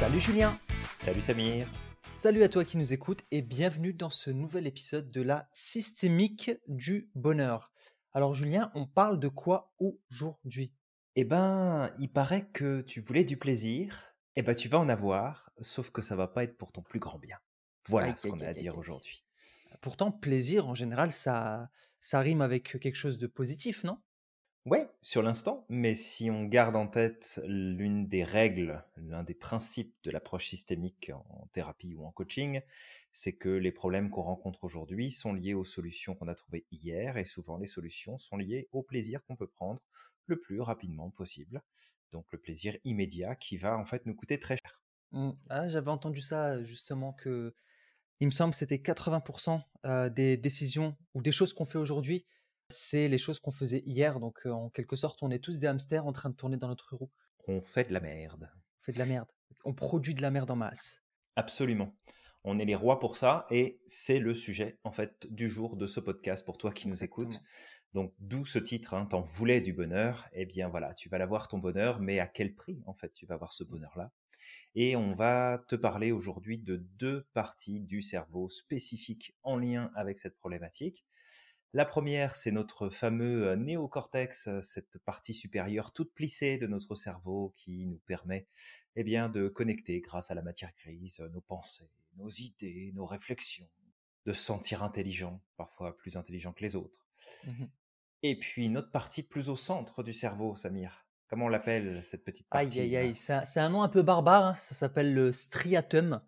Salut Julien Salut Samir Salut à toi qui nous écoutes et bienvenue dans ce nouvel épisode de la systémique du bonheur. Alors Julien, on parle de quoi aujourd'hui? Eh ben, il paraît que tu voulais du plaisir, eh ben tu vas en avoir, sauf que ça va pas être pour ton plus grand bien. Voilà ce qu'on a à dire aujourd'hui. Pourtant, plaisir en général, ça, ça rime avec quelque chose de positif, non? Ouais, sur l'instant, mais si on garde en tête l'une des règles, l'un des principes de l'approche systémique en thérapie ou en coaching, c'est que les problèmes qu'on rencontre aujourd'hui sont liés aux solutions qu'on a trouvées hier et souvent les solutions sont liées au plaisir qu'on peut prendre le plus rapidement possible. Donc le plaisir immédiat qui va en fait nous coûter très cher. Hmm. Ah, J'avais entendu ça justement que il me semble que c'était 80% euh, des décisions ou des choses qu'on fait aujourd'hui, c'est les choses qu'on faisait hier. Donc en quelque sorte, on est tous des hamsters en train de tourner dans notre roue. On fait de la merde. On fait de la merde. On produit de la merde en masse. Absolument. On est les rois pour ça et c'est le sujet en fait du jour de ce podcast pour toi qui nous écoutes. Donc d'où ce titre, hein, t'en voulais du bonheur, eh bien voilà, tu vas l'avoir ton bonheur, mais à quel prix en fait tu vas avoir ce bonheur-là? Et on va te parler aujourd'hui de deux parties du cerveau spécifiques en lien avec cette problématique. La première, c'est notre fameux euh, néocortex, euh, cette partie supérieure toute plissée de notre cerveau qui nous permet eh bien, de connecter grâce à la matière grise euh, nos pensées, nos idées, nos réflexions, de se sentir intelligent, parfois plus intelligent que les autres. Mhm. Et puis notre partie plus au centre du cerveau, Samir. Comment on l'appelle cette petite Aïe, partie aïe, aïe. C'est un, c'est un nom un peu barbare. hein, Ça s'appelle le striatum.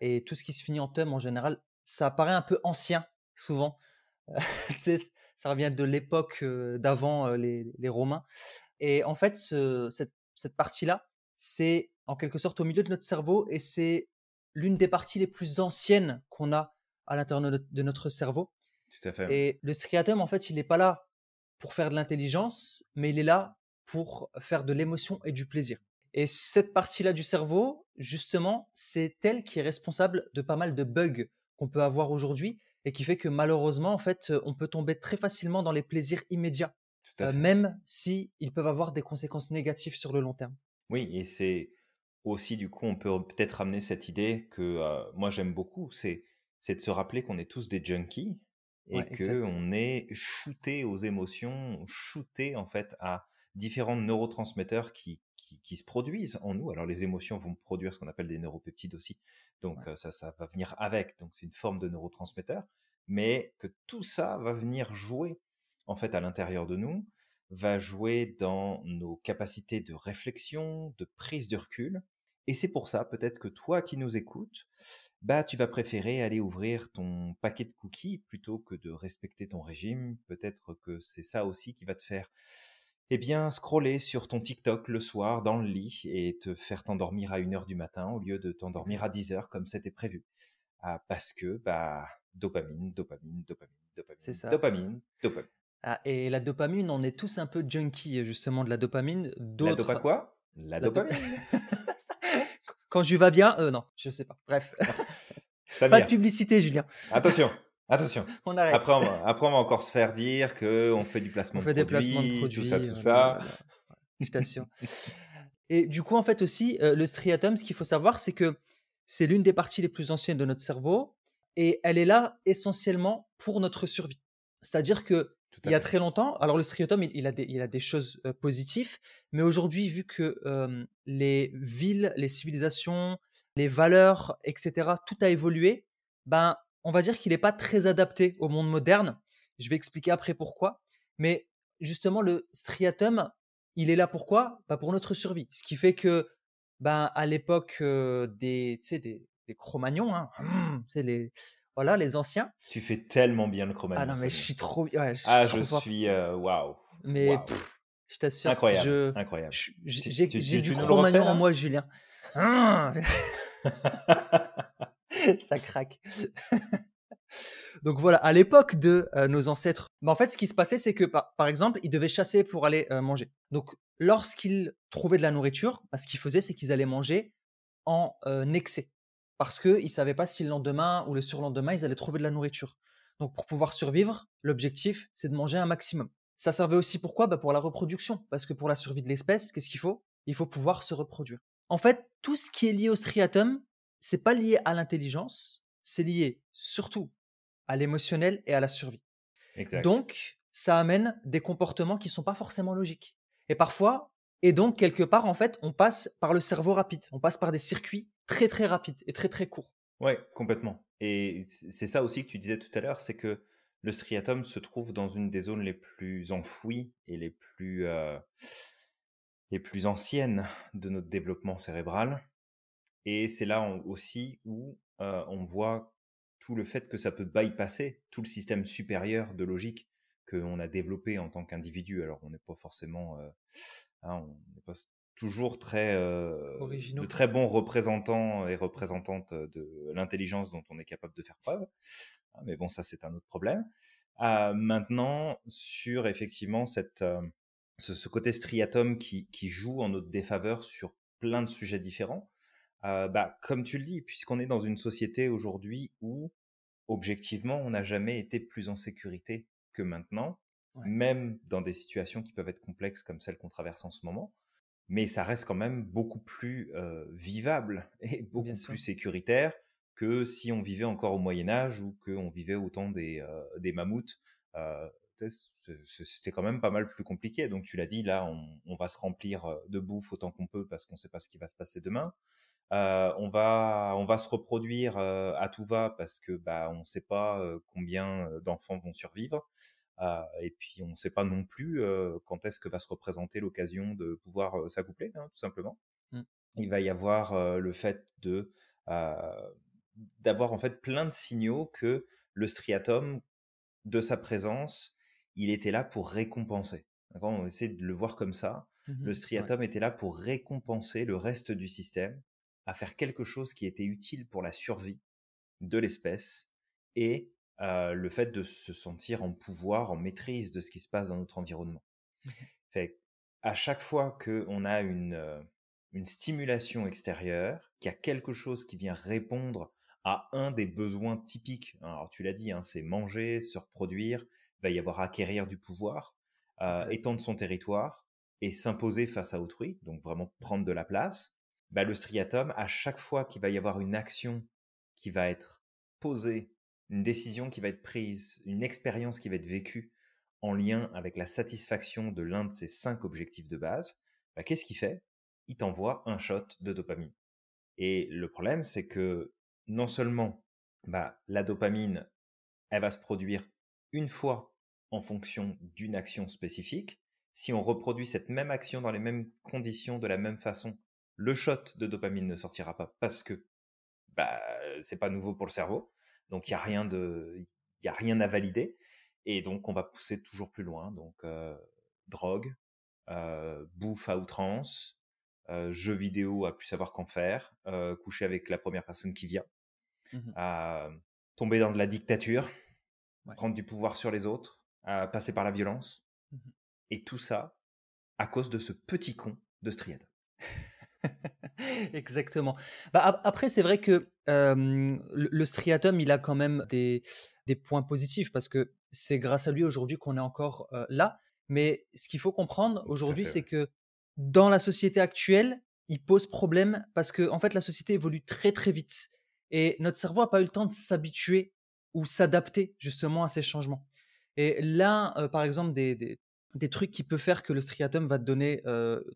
Et tout ce qui se finit en tum, en général, ça paraît un peu ancien, souvent. Ça revient de l'époque d'avant les, les Romains. Et en fait, ce- cette, cette partie-là, c'est en quelque sorte au milieu de notre cerveau et c'est l'une des parties les plus anciennes qu'on a à l'intérieur de notre- de notre cerveau. Tout à fait. Et le striatum, en fait, il n'est pas là pour faire de l'intelligence, mais il est là pour faire de l'émotion et du plaisir. Et cette partie-là du cerveau, justement, c'est elle qui est responsable de pas mal de bugs qu'on peut avoir aujourd'hui et qui fait que malheureusement, en fait, on peut tomber très facilement dans les plaisirs immédiats, euh, même si ils peuvent avoir des conséquences négatives sur le long terme. Oui, et c'est aussi du coup, on peut peut-être ramener cette idée que euh, moi j'aime beaucoup, c'est c'est de se rappeler qu'on est tous des junkies et Ouais, que exact. on est shooté aux émotions, shooté en fait à différents neurotransmetteurs qui, qui, qui se produisent en nous. Alors les émotions vont produire ce qu'on appelle des neuropeptides aussi, donc Ouais. euh, ça, ça va venir avec, donc c'est une forme de neurotransmetteur, mais que tout ça va venir jouer en fait à l'intérieur de nous, va jouer dans nos capacités de réflexion, de prise de recul. Et c'est pour ça, peut-être que toi qui nous écoutes, bah, tu vas préférer aller ouvrir ton paquet de cookies plutôt que de respecter ton régime. Peut-être que c'est ça aussi qui va te faire, eh bien, scroller sur ton TikTok le soir dans le lit et te faire t'endormir à 1h du matin au lieu de t'endormir à Exact. 10h comme c'était prévu. Ah, parce que, bah, dopamine, dopamine, dopamine, C'est dopamine, ça. dopamine, dopamine. Ah, et la dopamine, on est tous un peu junkies justement de la dopamine. La dopa quoi? La la dopa- dopamine. Quand je vais bien, euh, non, je sais pas. Bref, pas de publicité, Julien. attention, attention. On arrête. Après on, va, après, on va encore se faire dire que on fait du On placement de fait des placements de produits, produits. tout ça, tout ça. Je t'assure. Et du coup, en fait aussi, euh, le striatum, ce qu'il faut savoir, c'est que c'est l'une des parties les plus anciennes de notre cerveau et elle est là essentiellement pour notre survie. C'est-à-dire que il y a fait. très longtemps, alors le striatum, il, il a, des, il a des choses euh, positives, mais aujourd'hui, vu que euh, les villes, les civilisations, les valeurs, etc., tout a évolué, ben, on va dire qu'il n'est pas très adapté au monde moderne. Je vais expliquer après pourquoi. Mais justement, le striatum, il est là pourquoi? Bah Pour notre survie. Ce qui fait que, ben, à l'époque euh, des, des, des Cro-Magnons, hein, hum, les, voilà, les anciens. Tu fais tellement bien le Ah Cro-Magnon, non, mais je suis trop, ouais, je suis Ah, trop je fort. suis euh, waouh, Mais pff, je t'assure, incroyable, je, incroyable. j'ai du Cro-Magnon en moi, Julien. Ah, ça craque. Donc voilà, à l'époque de euh, nos ancêtres, bah, en fait, ce qui se passait, c'est que par, exemple, ils devaient chasser pour aller euh, manger. Donc, lorsqu'ils trouvaient de la nourriture, bah, ce qu'ils faisaient, c'est qu'ils allaient manger en euh, excès. Parce qu'ils ne savaient pas si le lendemain ou le surlendemain, ils allaient trouver de la nourriture. Donc, pour pouvoir survivre, l'objectif, c'est de manger un maximum. Ça servait aussi pourquoi? Bah, Pour la reproduction. Parce que pour la survie de l'espèce, qu'est-ce qu'il faut? Il faut pouvoir se reproduire. En fait, tout ce qui est lié au striatum, c'est pas lié à l'intelligence, c'est lié surtout à l'émotionnel et à la survie. Donc, ça amène des comportements qui sont pas forcément logiques. Et parfois, et donc quelque part, en fait, on passe par le cerveau rapide, on passe par des circuits très très rapides et très très courts. Ouais, complètement. Et c'est ça aussi que tu disais tout à l'heure, c'est que le striatum se trouve dans une des zones les plus enfouies et les plus, euh, les plus anciennes de notre développement cérébral. Et c'est là aussi où euh, on voit tout le fait que ça peut bypasser tout le système supérieur de logique qu'on a développé en tant qu'individu. Alors on n'est pas forcément, euh, hein, on n'est pas toujours très euh, de très bons représentants et représentantes de l'intelligence dont on est capable de faire preuve. Ah, mais bon, ça c'est un autre problème. Euh, maintenant, sur effectivement cette, euh, ce, côté striatum qui, qui, joue en notre défaveur sur plein de sujets différents, euh, bah, comme tu le dis, puisqu'on est dans une société aujourd'hui où, objectivement, on n'a jamais été plus en sécurité que maintenant, même dans des situations qui peuvent être complexes comme celles qu'on traverse en ce moment, mais ça reste quand même beaucoup plus vivable et beaucoup plus sécuritaire que si on vivait encore au Moyen Âge ou qu'on vivait au temps des, des mammouths. c'était quand même pas mal plus compliqué. Donc tu l'as dit, là, on, va se remplir de bouffe autant qu'on peut parce qu'on ne sait pas ce qui va se passer demain. On, va, on va se reproduire à tout va parce que bah, on ne sait pas combien d'enfants vont survivre. et puis on ne sait pas non plus quand est-ce que va se représenter l'occasion de pouvoir s'accoupler, hein, tout simplement. Mmh. Il va y avoir le fait de d'avoir en fait plein de signaux que le striatum, de sa présence, il était là pour récompenser. On essaie de le voir comme ça. Mmh le striatum était là pour récompenser le reste du système, à faire quelque chose qui était utile pour la survie de l'espèce et le fait de se sentir en pouvoir, en maîtrise de ce qui se passe dans notre environnement. Mmh fait, à chaque fois qu'on a une, une stimulation extérieure, qu'il y a quelque chose qui vient répondre à un des besoins typiques. Alors tu l'as dit, hein, c'est manger, se reproduire, il va y avoir acquérir du pouvoir, euh, étendre son territoire et s'imposer face à autrui, donc vraiment prendre de la place. Bah, le striatum, à chaque fois qu'il va y avoir une action qui va être posée, une décision qui va être prise, une expérience qui va être vécue en lien avec la satisfaction de l'un de ces cinq objectifs de base, bah, qu'est-ce qu'il fait? Il t'envoie un shot de dopamine. Et le problème, c'est que non seulement bah, la dopamine, elle va se produire une fois en fonction d'une action spécifique. Si on reproduit cette même action dans les mêmes conditions, de la même façon, le shot de dopamine ne sortira pas parce que bah, c'est pas nouveau pour le cerveau. Donc il n'y a rien de, il a rien à valider. Et donc on va pousser toujours plus loin. Donc euh, drogue, euh, bouffe à outrance, euh, jeux vidéo à plus savoir qu'en faire, euh, coucher avec la première personne qui vient, mmh tomber dans de la dictature, prendre du pouvoir sur les autres, passer par la violence. Mmh Et tout ça à cause de ce petit con de Striade. Exactement. Bah, après, c'est vrai que le, striatum, il a quand même des, des points positifs parce que c'est grâce à lui aujourd'hui qu'on est encore là. Mais ce qu'il faut comprendre aujourd'hui, c'est que dans la société actuelle, il pose problème parce que en fait la société évolue très très vite et notre cerveau n'a pas eu le temps de s'habituer ou s'adapter justement à ces changements. Et là, euh, par exemple, des, des, trucs qui peuvent faire que le striatum va te donner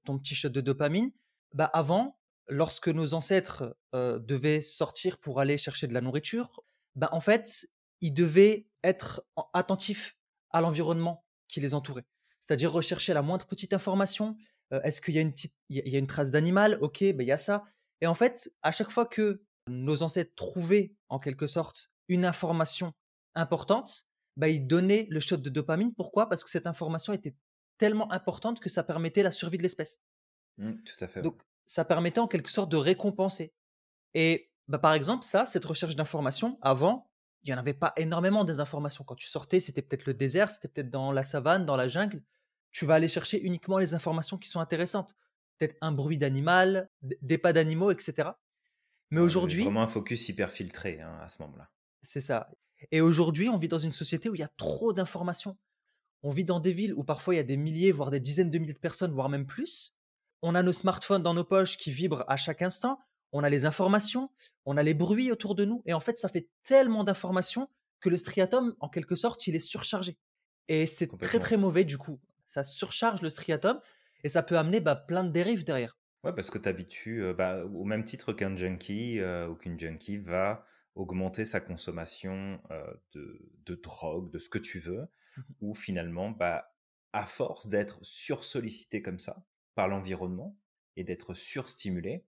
ton petit shot de dopamine, bah avant, lorsque nos ancêtres devaient sortir pour aller chercher de la nourriture, bah en fait, ils devaient être attentifs à l'environnement qui les entourait. C'est-à-dire rechercher la moindre petite information, est-ce qu'il y y a une trace d'animal? Ok, ben il y a ça. Et en fait, à chaque fois que nos ancêtres trouvaient en quelque sorte une information importante, bah, ils donnaient le shot de dopamine. Pourquoi? Parce que cette information était tellement importante que ça permettait la survie de l'espèce. Mmh, tout à fait. Donc, ça permettait en quelque sorte de récompenser. Et bah, par exemple, ça, cette recherche d'informations, avant, il n'y en avait pas énormément des informations. Quand tu sortais, c'était peut-être le désert, c'était peut-être dans la savane, dans la jungle tu vas aller chercher uniquement les informations qui sont intéressantes. Peut-être un bruit d'animal, des pas d'animaux, etc. Mais aujourd'hui. Vraiment un focus hyper filtré hein, à ce moment-là. C'est ça. Et aujourd'hui, on vit dans une société où il y a trop d'informations. On vit dans des villes où parfois il y a des milliers, voire des dizaines de milliers de personnes, voire même plus. On a nos smartphones dans nos poches qui vibrent à chaque instant, on a les informations, on a les bruits autour de nous, et en fait, ça fait tellement d'informations que le striatum, en quelque sorte, il est surchargé. Et c'est très très mauvais du coup. Ça surcharge le striatum et ça peut amener bah, plein de dérives derrière. Ouais, parce que tu habitues, bah, au même titre qu'un junkie ou qu'une junkie va augmenter sa consommation de, de, drogue, de ce que tu veux, mmh ou finalement, bah, à force d'être sursollicité comme ça par l'environnement et d'être surstimulé,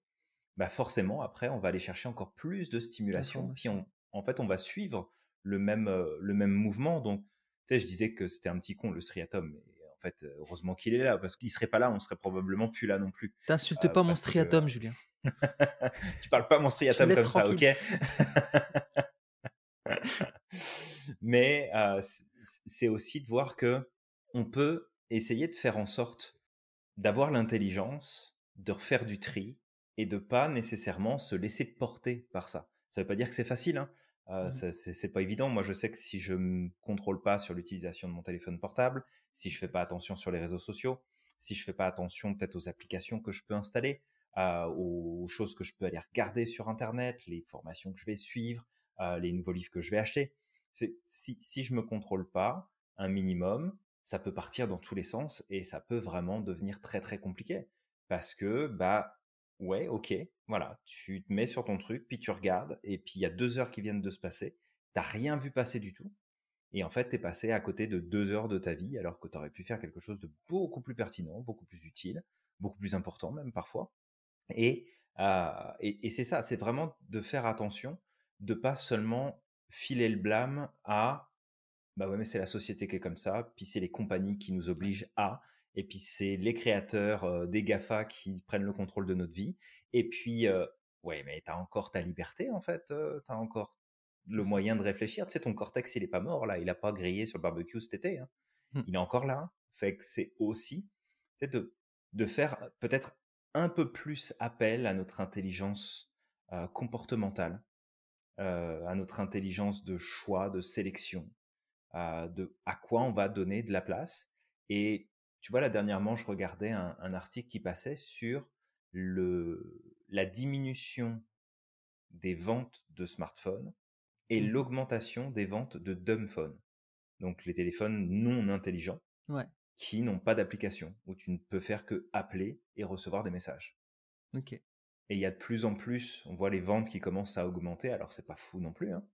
bah forcément, après, on va aller chercher encore plus de stimulation. Puis, on, en fait, on va suivre le même, le même mouvement. Donc, tu sais, je disais que c'était un petit con, le striatum. Mais en fait, heureusement qu'il est là, parce qu'il serait pas là, on serait probablement plus là non plus. T'insultes pas mon striatum, Julien. tu parles pas mon striatum comme ça, ok? Mais c'est aussi de voir que on peut essayer de faire en sorte d'avoir l'intelligence de refaire du tri et de pas nécessairement se laisser porter par ça. Ça veut pas dire que c'est facile, hein. Euh, mmh c'est pas évident. Moi, je sais que si je me contrôle pas sur l'utilisation de mon téléphone portable, si je fais pas attention sur les réseaux sociaux, si je fais pas attention peut-être aux applications que je peux installer, euh, aux choses que je peux aller regarder sur Internet, les formations que je vais suivre, euh, les nouveaux livres que je vais acheter. Si, si je me contrôle pas un minimum, ça peut partir dans tous les sens et ça peut vraiment devenir très très compliqué. Parce que bah ouais ok voilà tu te mets sur ton truc puis tu regardes et puis il y a deux heures qui viennent de se passer t'as rien vu passer du tout et en fait t'es passé à côté de deux heures de ta vie alors que t'aurais pu faire quelque chose de beaucoup plus pertinent beaucoup plus utile beaucoup plus important même parfois et euh, et, et c'est ça c'est vraiment de faire attention de pas seulement filer le blâme à bah ouais, mais c'est la société qui est comme ça, puis c'est les compagnies qui nous obligent à, et puis c'est les créateurs des GAFA qui prennent le contrôle de notre vie, et puis, ouais, mais t'as encore ta liberté en fait, t'as encore le moyen de réfléchir, tu sais, ton cortex il est pas mort là, il a pas grillé sur le barbecue cet été, hein. mmh. il est encore là, hein. fait que c'est aussi, de, de faire peut-être un peu plus appel à notre intelligence comportementale, à notre intelligence de choix, de sélection, de à quoi on va donner de la place. Et tu vois, là, dernièrement, je regardais un, article qui passait sur le, la diminution des ventes de smartphones et mmh. l'augmentation des ventes de dumbphones. Donc, les téléphones non intelligents qui n'ont pas d'application, où tu ne peux faire que appeler et recevoir des messages. Ok. Et il y a de plus en plus, on voit les ventes qui commencent à augmenter, alors c'est pas fou non plus, hein,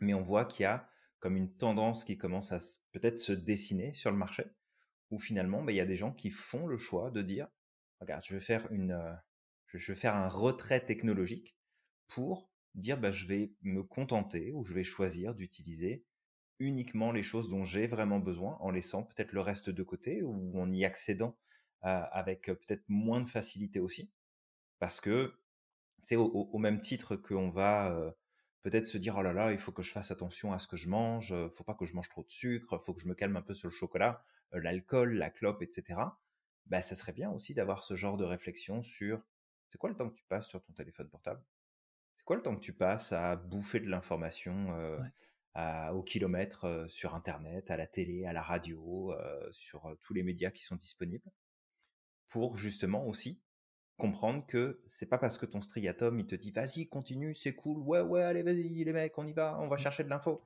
mais on voit qu'il y a comme une tendance qui commence à peut-être se dessiner sur le marché, où finalement, bah, il y a des gens qui font le choix de dire, regarde, je vais faire une, euh, je vais faire un retrait technologique pour dire, bah, je vais me contenter ou je vais choisir d'utiliser uniquement les choses dont j'ai vraiment besoin, en laissant peut-être le reste de côté ou en y accédant avec peut-être moins de facilité aussi, parce que c'est au, même titre qu'on va peut-être se dire oh là là, il faut que je fasse attention à ce que je mange, faut pas que je mange trop de sucre, faut que je me calme un peu sur le chocolat, l'alcool, la clope, etc. Bah, ça serait bien aussi d'avoir ce genre de réflexion sur c'est quoi le temps que tu passes sur ton téléphone portable? C'est quoi le temps que tu passes à bouffer de l'information au kilomètre sur Internet, à la télé, à la radio, sur tous les médias qui sont disponibles pour justement aussi comprendre que c'est pas parce que ton striatum il te dit vas-y continue c'est cool ouais ouais allez vas-y les mecs on y va on va mmh. chercher de l'info.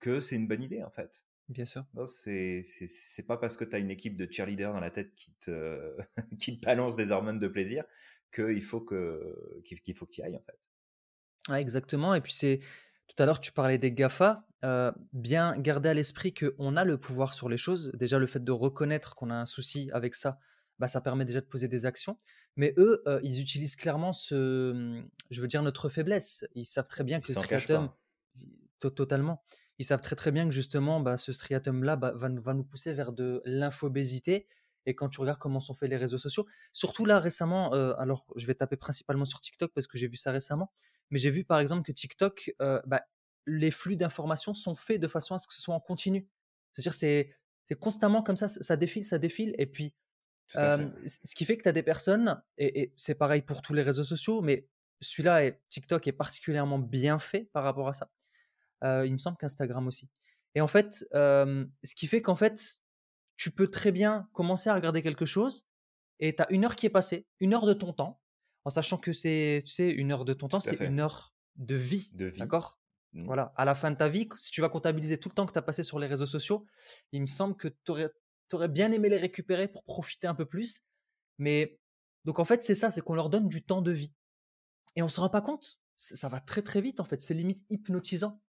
Que c'est une bonne idée en fait. Bien sûr. C'est c'est pas parce que tu as une équipe de cheerleaders dans la tête qui te qui te balance des hormones de plaisir qu'il faut que qu'il faut que tu y ailles en fait. Exactement. Et puis c'est tout à l'heure tu parlais des GAFA. Euh, bien garder à l'esprit qu'on a le pouvoir sur les choses. Déjà le fait de reconnaître qu'on a un souci avec ça bah, ça permet déjà de poser des actions. Mais eux, euh, ils utilisent clairement ce, mmh, je veux dire, notre faiblesse. Ils savent très bien que le striatum, totalement, ils savent très très bien que justement, bah, ce striatum-là bah, va, va, nous pousser vers de l'infobésité. Et quand tu regardes comment sont faits les réseaux sociaux, surtout là récemment, euh, alors je vais taper principalement sur TikTok parce que j'ai vu ça récemment, mais j'ai vu par exemple que TikTok, euh, bah, les flux d'informations sont faits de façon à ce que ce soit en continu. C'est-à-dire c'est c'est constamment comme ça, ça défile, ça défile, et puis ce qui fait que tu as des personnes, et, c'est pareil pour tous les réseaux sociaux, mais celui-là, TikTok est particulièrement bien fait par rapport à ça. il me semble qu'Instagram aussi. Et en fait, ce qui fait qu'en fait, tu peux très bien commencer à regarder quelque chose, et tu as une heure qui est passée, une heure de ton temps, en sachant que c'est, tu sais, une heure de ton temps, c'est une heure de vie. De vie. D'accord? Mmh. Voilà, à la fin de ta vie, si tu vas comptabiliser tout le temps que tu as passé sur les réseaux sociaux, il me semble que tu aurais, bien aimé les récupérer pour profiter un peu plus. Mais donc en fait, c'est ça, c'est qu'on leur donne du temps de vie. Et on se rend pas compte. Ça va très très vite en fait. C'est limite hypnotisant.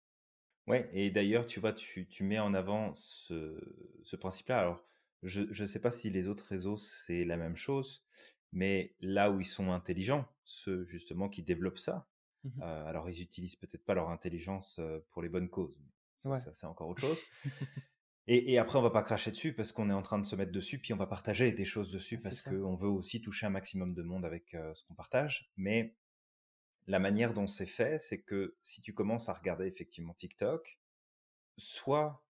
Ouais, et d'ailleurs, tu vois, tu, tu mets en avant ce, ce principe-là. Alors, je ne sais pas si les autres réseaux, c'est la même chose, mais là où ils sont intelligents, ceux justement qui développent ça, Mmh euh, alors ils utilisent peut-être pas leur intelligence euh, pour les bonnes causes. mais Ouais. Ça, c'est encore autre chose. Et, et après, on va pas cracher dessus parce qu'on est en train de se mettre dessus, puis on va partager des choses dessus parce qu'on veut aussi toucher un maximum de monde avec euh, ce qu'on partage. Mais la manière dont c'est fait, c'est que si tu commences à regarder effectivement TikTok, soit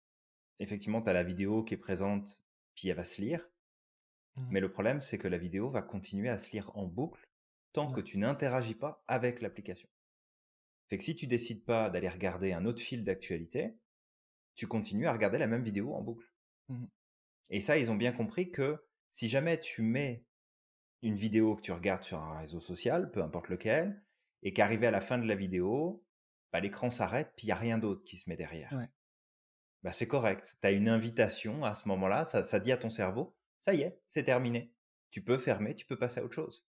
effectivement tu as la vidéo qui est présente, puis elle va se lire, Mmh. mais le problème c'est que la vidéo va continuer à se lire en boucle tant que Ouais. tu n'interagis pas avec l'application. Fait que si tu décides pas d'aller regarder un autre fil d'actualité, tu continues à regarder la même vidéo en boucle. Mmh Et ça, ils ont bien compris que si jamais tu mets une vidéo que tu regardes sur un réseau social, peu importe lequel, et qu'arrivé à la fin de la vidéo, bah, l'écran s'arrête, puis il n'y a rien d'autre qui se met derrière. Ouais. Bah, c'est correct. Tu as une invitation à ce moment-là, ça, ça dit à ton cerveau, ça y est, c'est terminé. Tu peux fermer, tu peux passer à autre chose.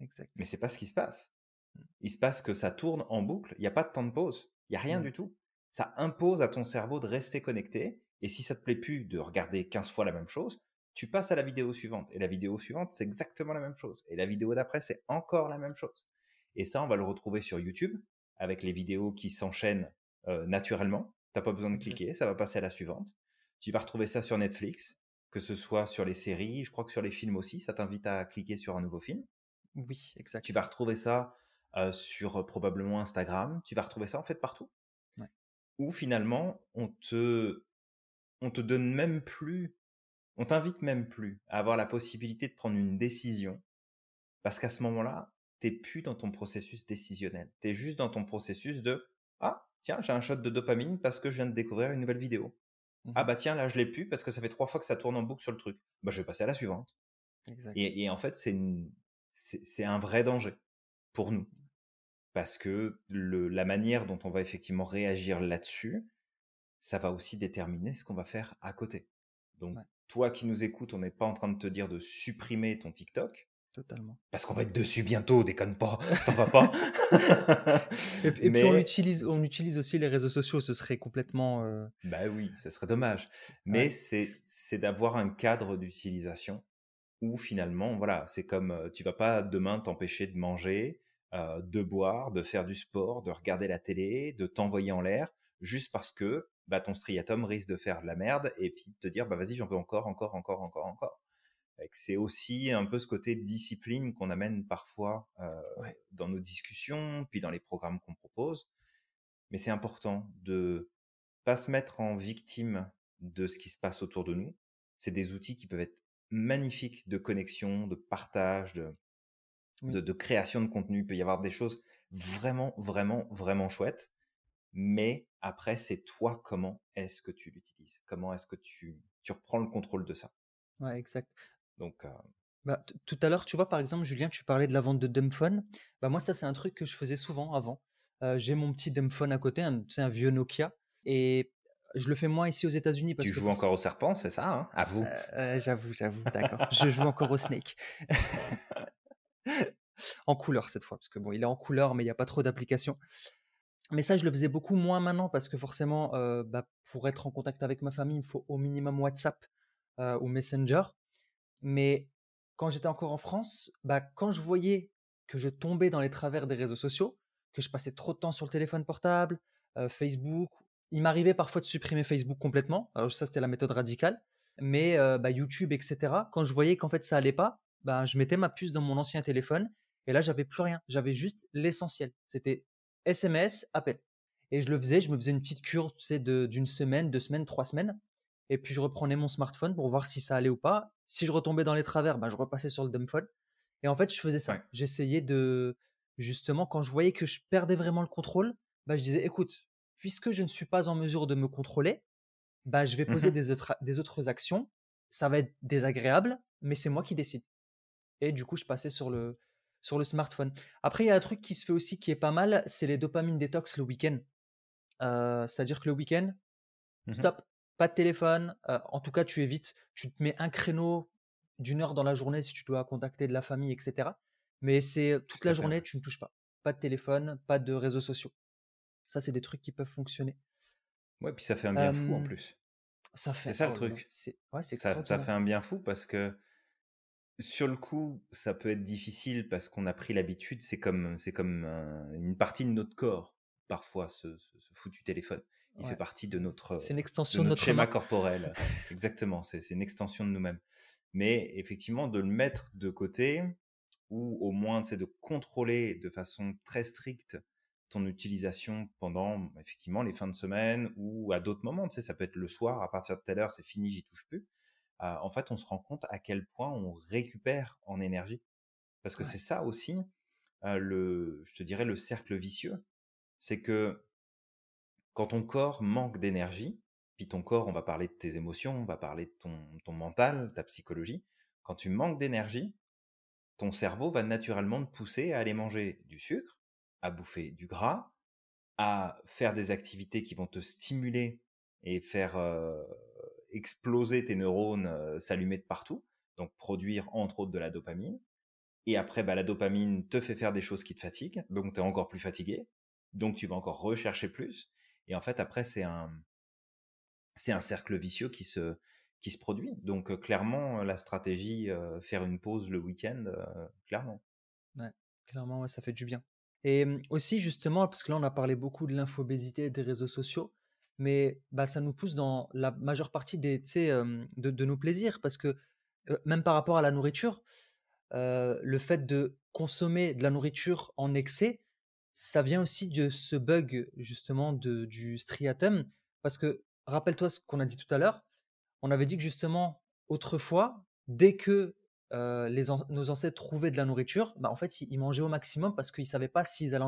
Exact. Mais c'est pas ce qui se passe. Mmh. Il se passe que ça tourne en boucle, il n'y a pas de temps de pause, il n'y a rien Mmh. du tout. Ça impose à ton cerveau de rester connecté, et si ça te plaît plus de regarder 15 fois la même chose, tu passes à la vidéo suivante. Et la vidéo suivante, c'est exactement la même chose. Et la vidéo d'après, c'est encore la même chose. Et ça, on va le retrouver sur YouTube, avec les vidéos qui s'enchaînent euh, naturellement. T'as pas besoin de cliquer, ça va passer à la suivante. Tu vas retrouver ça sur Netflix, que ce soit sur les séries, je crois que sur les films aussi, ça t'invite à cliquer sur un nouveau film. Oui, exact. Tu vas retrouver ça euh, sur euh, probablement Instagram. Tu vas retrouver ça en fait partout. Où finalement, on te, on te donne même plus, on t'invite même plus à avoir la possibilité de prendre une décision. Parce qu'à ce moment-là, t'es plus dans ton processus décisionnel. Tu es juste dans ton processus de Ah, tiens, j'ai un shot de dopamine parce que je viens de découvrir une nouvelle vidéo. Mmh Ah bah tiens, là je l'ai plus parce que ça fait trois fois que ça tourne en boucle sur le truc. Bah je vais passer à la suivante. Et, et en fait, c'est c'est un vrai danger pour nous. Parce que le, la manière dont on va effectivement réagir là-dessus, ça va aussi déterminer ce qu'on va faire à côté. Donc, Ouais. toi qui nous écoutes, on n'est pas en train de te dire de supprimer ton TikTok, Totalement. parce qu'on va être dessus bientôt, déconne pas, t'en vas pas. Et, et puis on utilise, on utilise aussi les réseaux sociaux. Ce serait complètement. euh, bah oui, ce serait dommage. Mais Ouais. c'est c'est d'avoir un cadre d'utilisation où finalement, voilà, c'est comme euh, tu vas pas demain t'empêcher de manger, euh, de boire, de faire du sport, de regarder la télé, de t'envoyer en l'air, juste parce que bah, ton striatum risque de faire de la merde et puis de te dire bah vas-y j'en veux encore, encore, encore, encore, encore. C'est aussi un peu ce côté discipline qu'on amène parfois euh, Ouais. dans nos discussions, puis dans les programmes qu'on propose. Mais c'est important de pas se mettre en victime de ce qui se passe autour de nous. C'est des outils qui peuvent être magnifiques de connexion, de partage, de, Oui. de, de création de contenu. Il peut y avoir des choses vraiment, vraiment, vraiment chouettes. Mais après, c'est toi comment est-ce que tu l'utilises? Comment est-ce que tu, tu reprends le contrôle de ça? Ouais, exact. Donc, euh, Bah, tout à l'heure, tu vois, par exemple, Julien, tu parlais de la vente de dumbphone. Bah, moi, ça, c'est un truc que je faisais souvent avant. Euh, j'ai mon petit dumbphone à côté, sais, un vieux Nokia. Et je le fais moins ici aux États-Unis parce tu que joues encore au serpent, c'est ça hein? À vous. Euh, euh, j'avoue, j'avoue, d'accord. Je joue encore au Snake. en couleur cette fois, parce que bon, il est en couleur, mais il n'y a pas trop d'applications. Mais ça, je le faisais beaucoup moins maintenant parce que forcément, euh, bah, pour être en contact avec ma famille, il me faut au minimum WhatsApp euh, ou Messenger. Mais quand j'étais encore en France, bah, quand je voyais que je tombais dans les travers des réseaux sociaux, que je passais trop de temps sur le téléphone portable, euh, Facebook, il m'arrivait parfois de supprimer Facebook complètement. Alors ça, c'était la méthode radicale. Mais bah, YouTube, etc., quand je voyais qu'en fait ça allait pas, bah, je mettais ma puce dans mon ancien téléphone et là, j'avais plus rien. J'avais juste l'essentiel. C'était SMS, appel. Et je le faisais, je me faisais une petite cure, tu sais, de- d'une semaine, deux semaines, trois semaines. Et puis je reprenais mon smartphone pour voir si ça allait ou pas. Si je retombais dans les travers, bah, je repassais sur le dumbphone. Et en fait, je faisais ça. Ouais. J'essayais de, justement, quand je voyais que je perdais vraiment le contrôle, bah, je disais, écoute, puisque je ne suis pas en mesure de me contrôler, bah, je vais poser Mhm. des, autres, des autres actions. Ça va être désagréable, mais c'est moi qui décide. Et du coup, je passais sur le, sur le smartphone. Après, il y a un truc qui se fait aussi qui est pas mal, c'est les dopamines détox le week-end. Euh, c'est-à-dire que le week-end, Mmh stop, pas de téléphone. euh, en tout cas, tu évites, tu te mets un créneau d'une heure dans la journée si tu dois contacter de la famille, etc. Mais c'est toute Tout la journée, tu ne touches pas. Pas de téléphone, pas de réseaux sociaux. Ça, c'est des trucs qui peuvent fonctionner. Ouais, puis ça fait un bien fou en plus. ça C'est fait, ça le oh là, truc. c'est, ouais, c'est Ça, ça fait un bien fou parce que sur le coup, ça peut être difficile parce qu'on a pris l'habitude. C'est comme, c'est comme un- une partie de notre corps, parfois, ce, ce- ce foutu téléphone. Il fait partie de notre, C'est une extension de notre notre schéma corporel. Exactement, c'est c'est une extension de nous-mêmes. Mais effectivement, de le mettre de côté, ou au moins c'est de contrôler de façon très stricte ton utilisation pendant effectivement les fins de semaine ou à d'autres moments. Tu sais, ça peut être le soir, à partir de telle heure, c'est fini, j'y touche plus. Euh, en fait, on se rend compte à quel point on récupère en énergie. Parce que Ouais. c'est ça aussi, euh, le, je te dirais, le cercle vicieux. C'est que quand ton corps manque d'énergie, puis ton corps, on va parler de tes émotions, on va parler de ton, ton mental, ta psychologie, quand tu manques d'énergie, ton cerveau va naturellement te pousser à aller manger du sucre, à bouffer du gras, à faire des activités qui vont te stimuler et faire euh, exploser tes neurones, s'allumer de partout, donc produire entre autres de la dopamine. Et après, bah, la dopamine te fait faire des choses qui te fatiguent, donc tu es encore plus fatigué, donc tu vas encore rechercher plus. Et en fait, après, c'est un, c'est un cercle vicieux qui se, qui se produit. Donc, clairement, la stratégie, faire une pause le week-end, clairement. Ouais, clairement, ouais, ça fait du bien. Et hum, aussi, justement, parce que là, on a parlé beaucoup de l'infobésité et des réseaux sociaux, mais bah, ça nous pousse dans la majeure partie des, hum, de, nos plaisirs, parce que euh, même par rapport à la nourriture, euh, le fait de consommer de la nourriture en excès, ça vient aussi de ce bug, justement, de, du striatum, parce que, rappelle-toi ce qu'on a dit tout à l'heure, on avait dit que justement, autrefois, dès que euh, les nos ancêtres trouvaient de la nourriture, bah, en fait, ils, mangeaient au maximum parce qu'ils ne savaient pas s'ils allaient,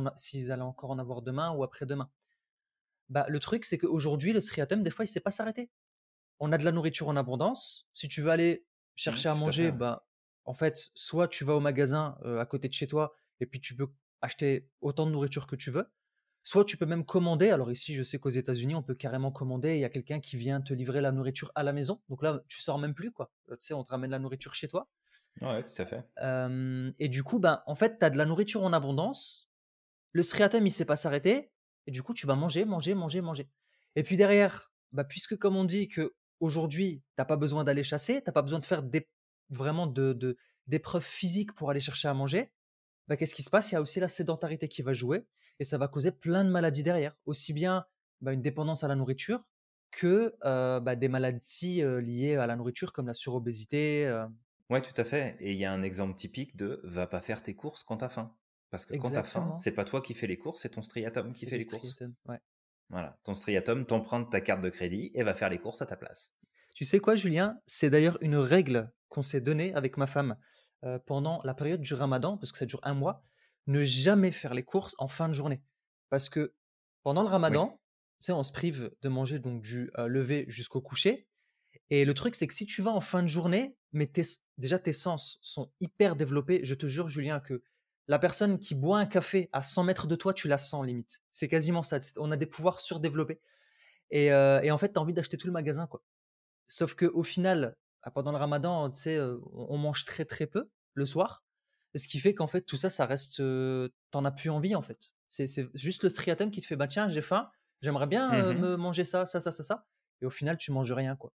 allaient encore en avoir demain ou après-demain. Bah, le truc, c'est qu'aujourd'hui, le striatum, des fois, il ne sait pas s'arrêter. On a de la nourriture en abondance. Si tu veux aller Mmh, chercher à manger, bah, en fait, soit tu vas au magasin euh, à côté de chez toi et puis tu peux acheter autant de nourriture que tu veux, soit tu peux même commander. Alors ici, je sais qu'aux États-Unis, on peut carrément commander. Il y a quelqu'un qui vient te livrer la nourriture à la maison. Donc là, tu sors même plus, quoi. Tu sais, on te ramène la nourriture chez toi. Ouais, tout à fait. Euh, et du coup, ben, en fait, tu as de la nourriture en abondance. Le striatum, il sait pas s'arrêter. Et du coup, tu vas manger, manger, manger, manger. Et puis derrière, bah, puisque comme on dit que aujourd'hui, t'as pas besoin d'aller chasser, t'as pas besoin de faire des, vraiment de, d'épreuves physiques pour aller chercher à manger, bah, qu'est-ce qui se passe? Il y a aussi la sédentarité qui va jouer et ça va causer plein de maladies derrière. Aussi bien bah, une dépendance à la nourriture que euh, bah, des maladies euh, liées à la nourriture comme la surobésité. euh, tout à fait. Et il y a un exemple typique de va pas faire tes courses quand t'as faim. Parce que quand t'as faim, exactement. c'est pas toi qui fais les courses, c'est ton striatum qui fait le les courses. Ouais. Voilà. Ton striatum t'emprunte ta carte de crédit et va faire les courses à ta place. Tu sais quoi, Julien? C'est d'ailleurs une règle qu'on s'est donnée avec ma femme euh, pendant la période du ramadan, parce que ça dure un mois, ne jamais faire les courses en fin de journée. Parce que pendant le Oui. ramadan, tu sais, on se prive de manger donc du euh, lever jusqu'au coucher. Et le truc, c'est que si tu vas en fin de journée, mais tes- déjà tes sens sont hyper développés, je te jure, Julien, que la personne qui boit un café à 100 mètres de toi, tu la sens limite. C'est quasiment ça. On a des pouvoirs surdéveloppés. Et, euh, et en fait, tu as envie d'acheter tout le magasin, quoi. Sauf que au final, ah, pendant le ramadan, euh, on mange très très peu le soir. Ce qui fait qu'en fait, tout ça, ça reste. euh, T'en as plus envie, en fait. C'est juste le striatum qui te fait, bah tiens, j'ai faim, j'aimerais bien euh, Mhm. me manger ça, ça, ça, ça, ça. Et au final, tu manges rien, quoi.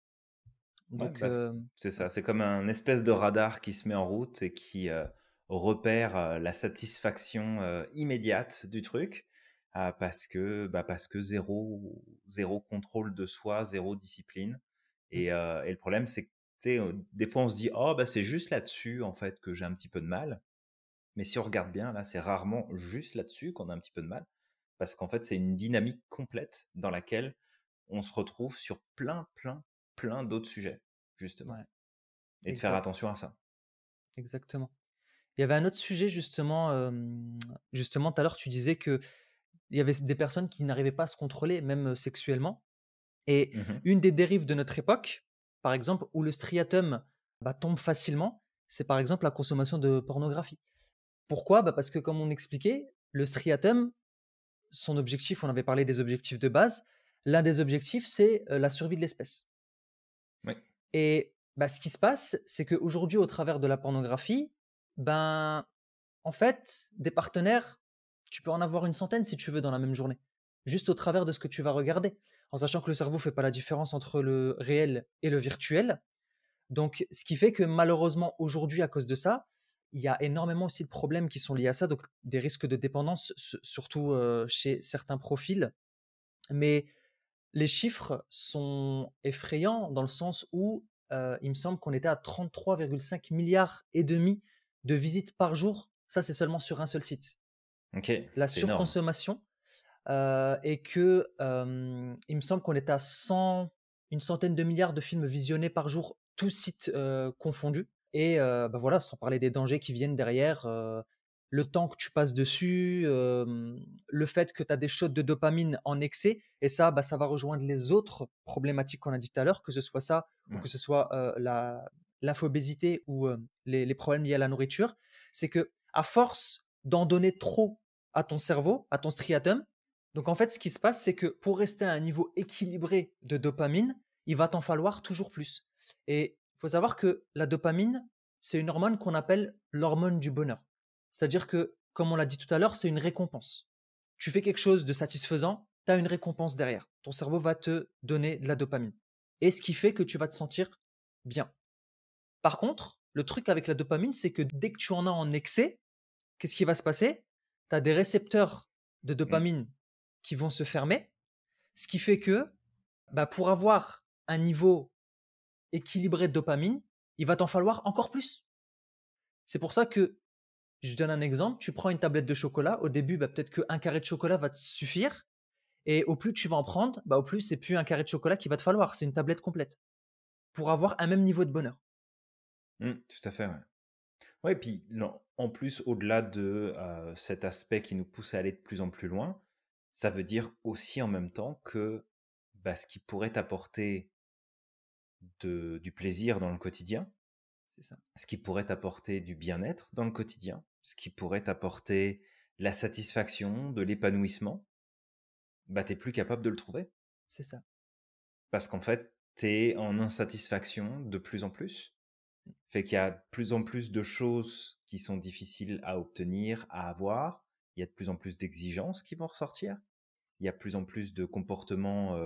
Ouais, Donc, bah, c'est euh, ça. C'est comme un espèce de radar qui se met en route et qui euh, repère la satisfaction immédiate du truc. ah, parce que, bah, parce que zéro, zéro contrôle de soi, zéro discipline. mm, Et, euh, et le problème, c'est que des fois, on se dit, oh, bah, c'est juste là-dessus, en fait, que j'ai un petit peu de mal. Mais si on regarde bien, là, c'est rarement juste là-dessus qu'on a un petit peu de mal. Parce qu'en fait, c'est une dynamique complète dans laquelle on se retrouve sur plein, plein, plein d'autres sujets, justement. ouais, Et de faire attention à ça. exactement. Il y avait un autre sujet, justement, euh, justement, tout à l'heure, tu disais que il y avait des personnes qui n'arrivaient pas à se contrôler, même sexuellement. Et Mhm. une des dérives de notre époque, par exemple, où le striatum bah, tombe facilement, c'est par exemple la consommation de pornographie. Pourquoi? Bah Parce que comme on expliquait, le striatum, son objectif, on avait parlé des objectifs de base, l'un des objectifs, c'est la survie de l'espèce. Et bah, ce qui se passe, c'est qu'aujourd'hui, au travers de la pornographie, ben, en fait, des partenaires, tu peux en avoir une centaine si tu veux dans la même journée, juste au travers de ce que tu vas regarder, en sachant que le cerveau fait pas la différence entre le réel et le virtuel. Donc, ce qui fait que malheureusement, aujourd'hui, à cause de ça, il y a énormément aussi de problèmes qui sont liés à ça, donc des risques de dépendance, surtout chez certains profils. Mais les chiffres sont effrayants dans le sens où il me semble qu'on était à 33,5 milliards et demi de visites par jour. Ça, c'est seulement sur un seul site. La surconsommation. et que il me semble qu'on était à 100, une centaine de milliards de films visionnés par jour, tous sites confondus. Et bah voilà, sans parler des dangers qui viennent derrière, le temps que tu passes dessus, le fait que tu as des shots de dopamine en excès, et ça, bah, ça va rejoindre les autres problématiques qu'on a dit tout à l'heure, que ce soit ça, ou que ce soit la l'infobésité ou les, les, problèmes liés à la nourriture, c'est que à force d'en donner trop à ton cerveau, à ton striatum, donc en fait, ce qui se passe, c'est que pour rester à un niveau équilibré de dopamine, il va t'en falloir toujours plus. Et il faut savoir que la dopamine, c'est une hormone qu'on appelle l'hormone du bonheur. C'est-à-dire que, comme on l'a dit tout à l'heure, c'est une récompense. Tu fais quelque chose de satisfaisant, tu as une récompense derrière. Ton cerveau va te donner de la dopamine. Et ce qui fait que tu vas te sentir bien. Par contre, le truc avec la dopamine, c'est que dès que tu en as en excès, qu'est-ce qui va se passer? Tu as des récepteurs de mmh. dopamine qui vont se fermer, ce qui fait que bah, pour avoir un niveau équilibré de dopamine, il va t'en falloir encore plus. C'est pour ça que, je donne un exemple, tu prends une tablette de chocolat, au début, bah, peut-être qu'un carré de chocolat va te suffire, et au plus tu vas en prendre, bah, au plus c'est plus un carré de chocolat qu'il va te falloir, c'est une tablette complète, pour avoir un même niveau de bonheur. Mmh, tout à fait, ouais. Puis en plus, au-delà de cet aspect qui nous pousse à aller de plus en plus loin, ça veut dire aussi en même temps que bah, ce qui pourrait t'apporter du plaisir dans le quotidien. C'est ça. Ce qui pourrait t'apporter du bien-être dans le quotidien. Ce qui pourrait t'apporter la satisfaction, de l'épanouissement. Bah, t'es plus capable de le trouver. C'est ça. Parce qu'en fait, t'es en insatisfaction de plus en plus. Fait qu'il y a de plus en plus de choses qui sont difficiles à obtenir, à avoir. Il y a de plus en plus d'exigences qui vont ressortir. Il y a de plus en plus de comportements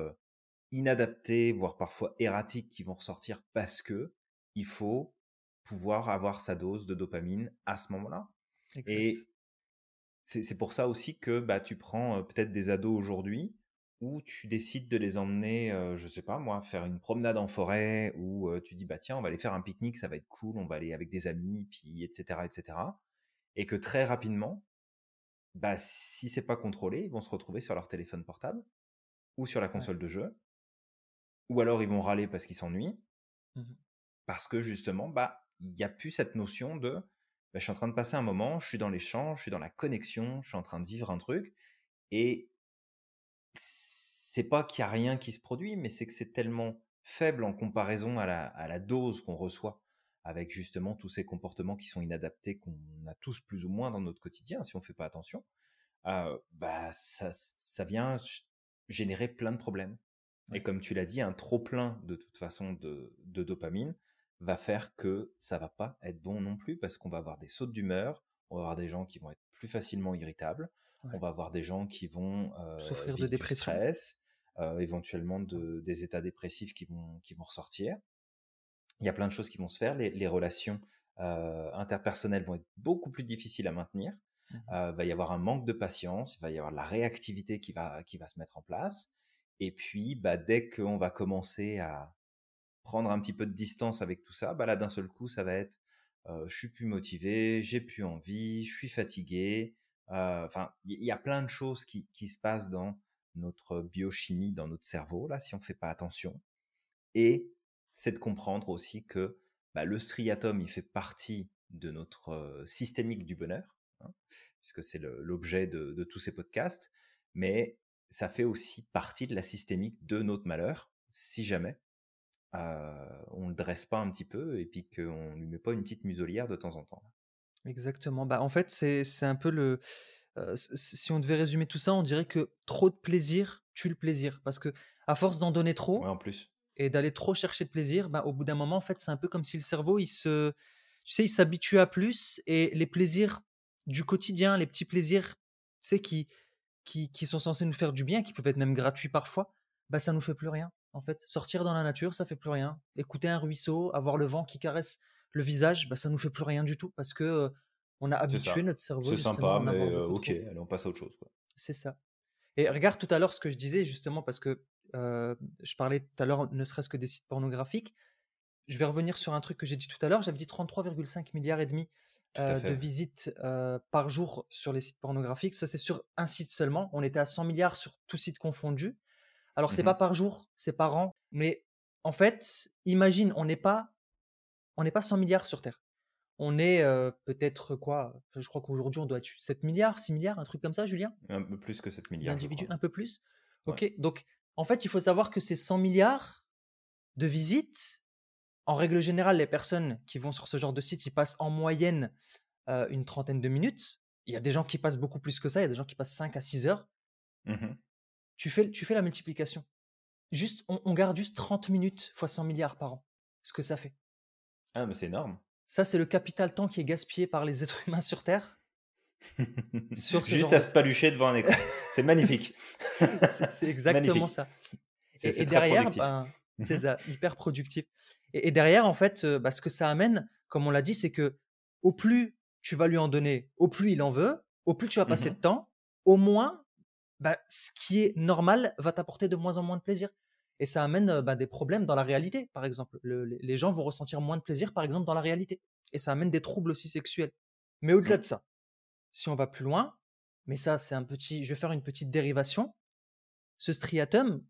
inadaptés, voire parfois erratiques qui vont ressortir parce que il faut pouvoir avoir sa dose de dopamine à ce moment-là. Et c'est pour ça aussi que bah, tu prends peut-être des ados aujourd'hui où tu décides de les emmener, je sais pas moi, faire une promenade en forêt, ou tu dis bah tiens on va aller faire un pique-nique, ça va être cool, on va aller avec des amis, puis etc etc. Et que très rapidement, bah si c'est pas contrôlé, ils vont se retrouver sur leur téléphone portable ou sur la console de jeu ou alors ils vont râler parce qu'ils s'ennuient, mmh parce que justement, bah, il n'y a plus cette notion de, bah, je suis en train de passer un moment, je suis dans champs, je suis dans la connexion, je suis en train de vivre un truc, et c'est pas qu'il y a rien qui se produit, mais c'est que c'est tellement faible en comparaison à la, à la dose qu'on reçoit avec justement tous ces comportements qui sont inadaptés qu'on a tous plus ou moins dans notre quotidien si on fait pas attention, euh, bah ça, ça vient générer plein de problèmes. Et comme tu l'as dit, un trop plein de toute façon de, dopamine va faire que ça va pas être bon non plus parce qu'on va avoir des sautes d'humeur, on va avoir des gens qui vont être plus facilement irritables, on va avoir des gens qui vont euh, souffrir de dépression, stress, euh, éventuellement de, des états dépressifs qui vont qui vont ressortir. Il y a plein de choses qui vont se faire. Les, relations euh, interpersonnelles vont être beaucoup plus difficiles à maintenir. Mmh il va y avoir un manque de patience, il va y avoir la réactivité qui va qui va se mettre en place. Et puis, bah, dès qu'on va commencer à prendre un petit peu de distance avec tout ça, bah là, d'un seul coup, ça va être je suis plus motivé, j'ai plus envie, je suis fatigué. Enfin, il y, a plein de choses qui, se passent dans notre biochimie, dans notre cerveau, là, si on ne fait pas attention. Et c'est de comprendre aussi que bah, le striatum, il fait partie de notre systémique du bonheur, hein, puisque c'est l'objet de, tous ces podcasts, mais ça fait aussi partie de la systémique de notre malheur, si jamais on le dresse pas un petit peu et puis qu'on lui met pas une petite muselière de temps en temps. Exactement. Bah, en fait, c'est c'est un peu le si on devait résumer tout ça, on dirait que trop de plaisir tue le plaisir parce que à force d'en donner trop en plus. et d'aller trop chercher de plaisir, bah, au bout d'un moment, en fait, c'est un peu comme si le cerveau, il se tu sais, il s'habitue à plus et les plaisirs du quotidien, les petits plaisirs, tu qui qui qui sont censés nous faire du bien, qui peuvent être même gratuits parfois, bah, ça nous fait plus rien, en fait. Sortir dans la nature, ça fait plus rien. Écouter un ruisseau, avoir le vent qui caresse le visage, bah, ça nous fait plus rien du tout parce que on a habitué notre cerveau. C'est sympa, mais ok, allez, on passe à autre chose. C'est ça. Et regarde tout à l'heure ce que je disais justement parce que je parlais tout à l'heure ne serait-ce que des sites pornographiques. Je vais revenir sur un truc que j'ai dit tout à l'heure. J'avais dit 33,5 milliards et demi de visites par jour sur les sites pornographiques. Ça, c'est sur un site seulement. On était à 100 milliards sur tout site confondu. Alors, c'est mmh pas par jour, c'est par an. Mais en fait, imagine, on n'est pas on n'est pas 100 milliards sur Terre. On est peut-être quoi Je crois qu'aujourd'hui, on doit être 7 milliards, 6 milliards, un truc comme ça, Julien? Un peu plus que 7 milliards. Un peu plus Ok, donc en fait, il faut savoir que ces 100 milliards de visites, en règle générale, les personnes qui vont sur ce genre de site, ils passent en moyenne une trentaine de minutes. Il y a des gens qui passent beaucoup plus que ça, il y a des gens qui passent 5 à 6 heures. Mmh tu, fais, tu fais la multiplication. Juste, on, on garde juste 30 minutes fois 100 milliards par an. Ce que ça fait. Ah, mais c'est énorme. Ça, c'est le capital temps qui est gaspillé par les êtres humains sur Terre? Juste à se palucher devant un écran. C'est magnifique. c'est exactement ça. Et, derrière, ben, c'est ça, hyper productif. Et, derrière, en fait, bah, ce que ça amène, comme on l'a dit, c'est que au plus tu vas lui en donner, au plus il en veut, au plus tu vas passer mmh de temps, au moins, bah, ce qui est normal va t'apporter de moins en moins de plaisir. Et ça amène bah, des problèmes dans la réalité, par exemple. les gens vont ressentir moins de plaisir, par exemple, dans la réalité. Et ça amène des troubles aussi sexuels. Mais au-delà mmh. de ça, si on va plus loin, mais ça, c'est un petit. Je vais faire une petite dérivation. Ce striatum,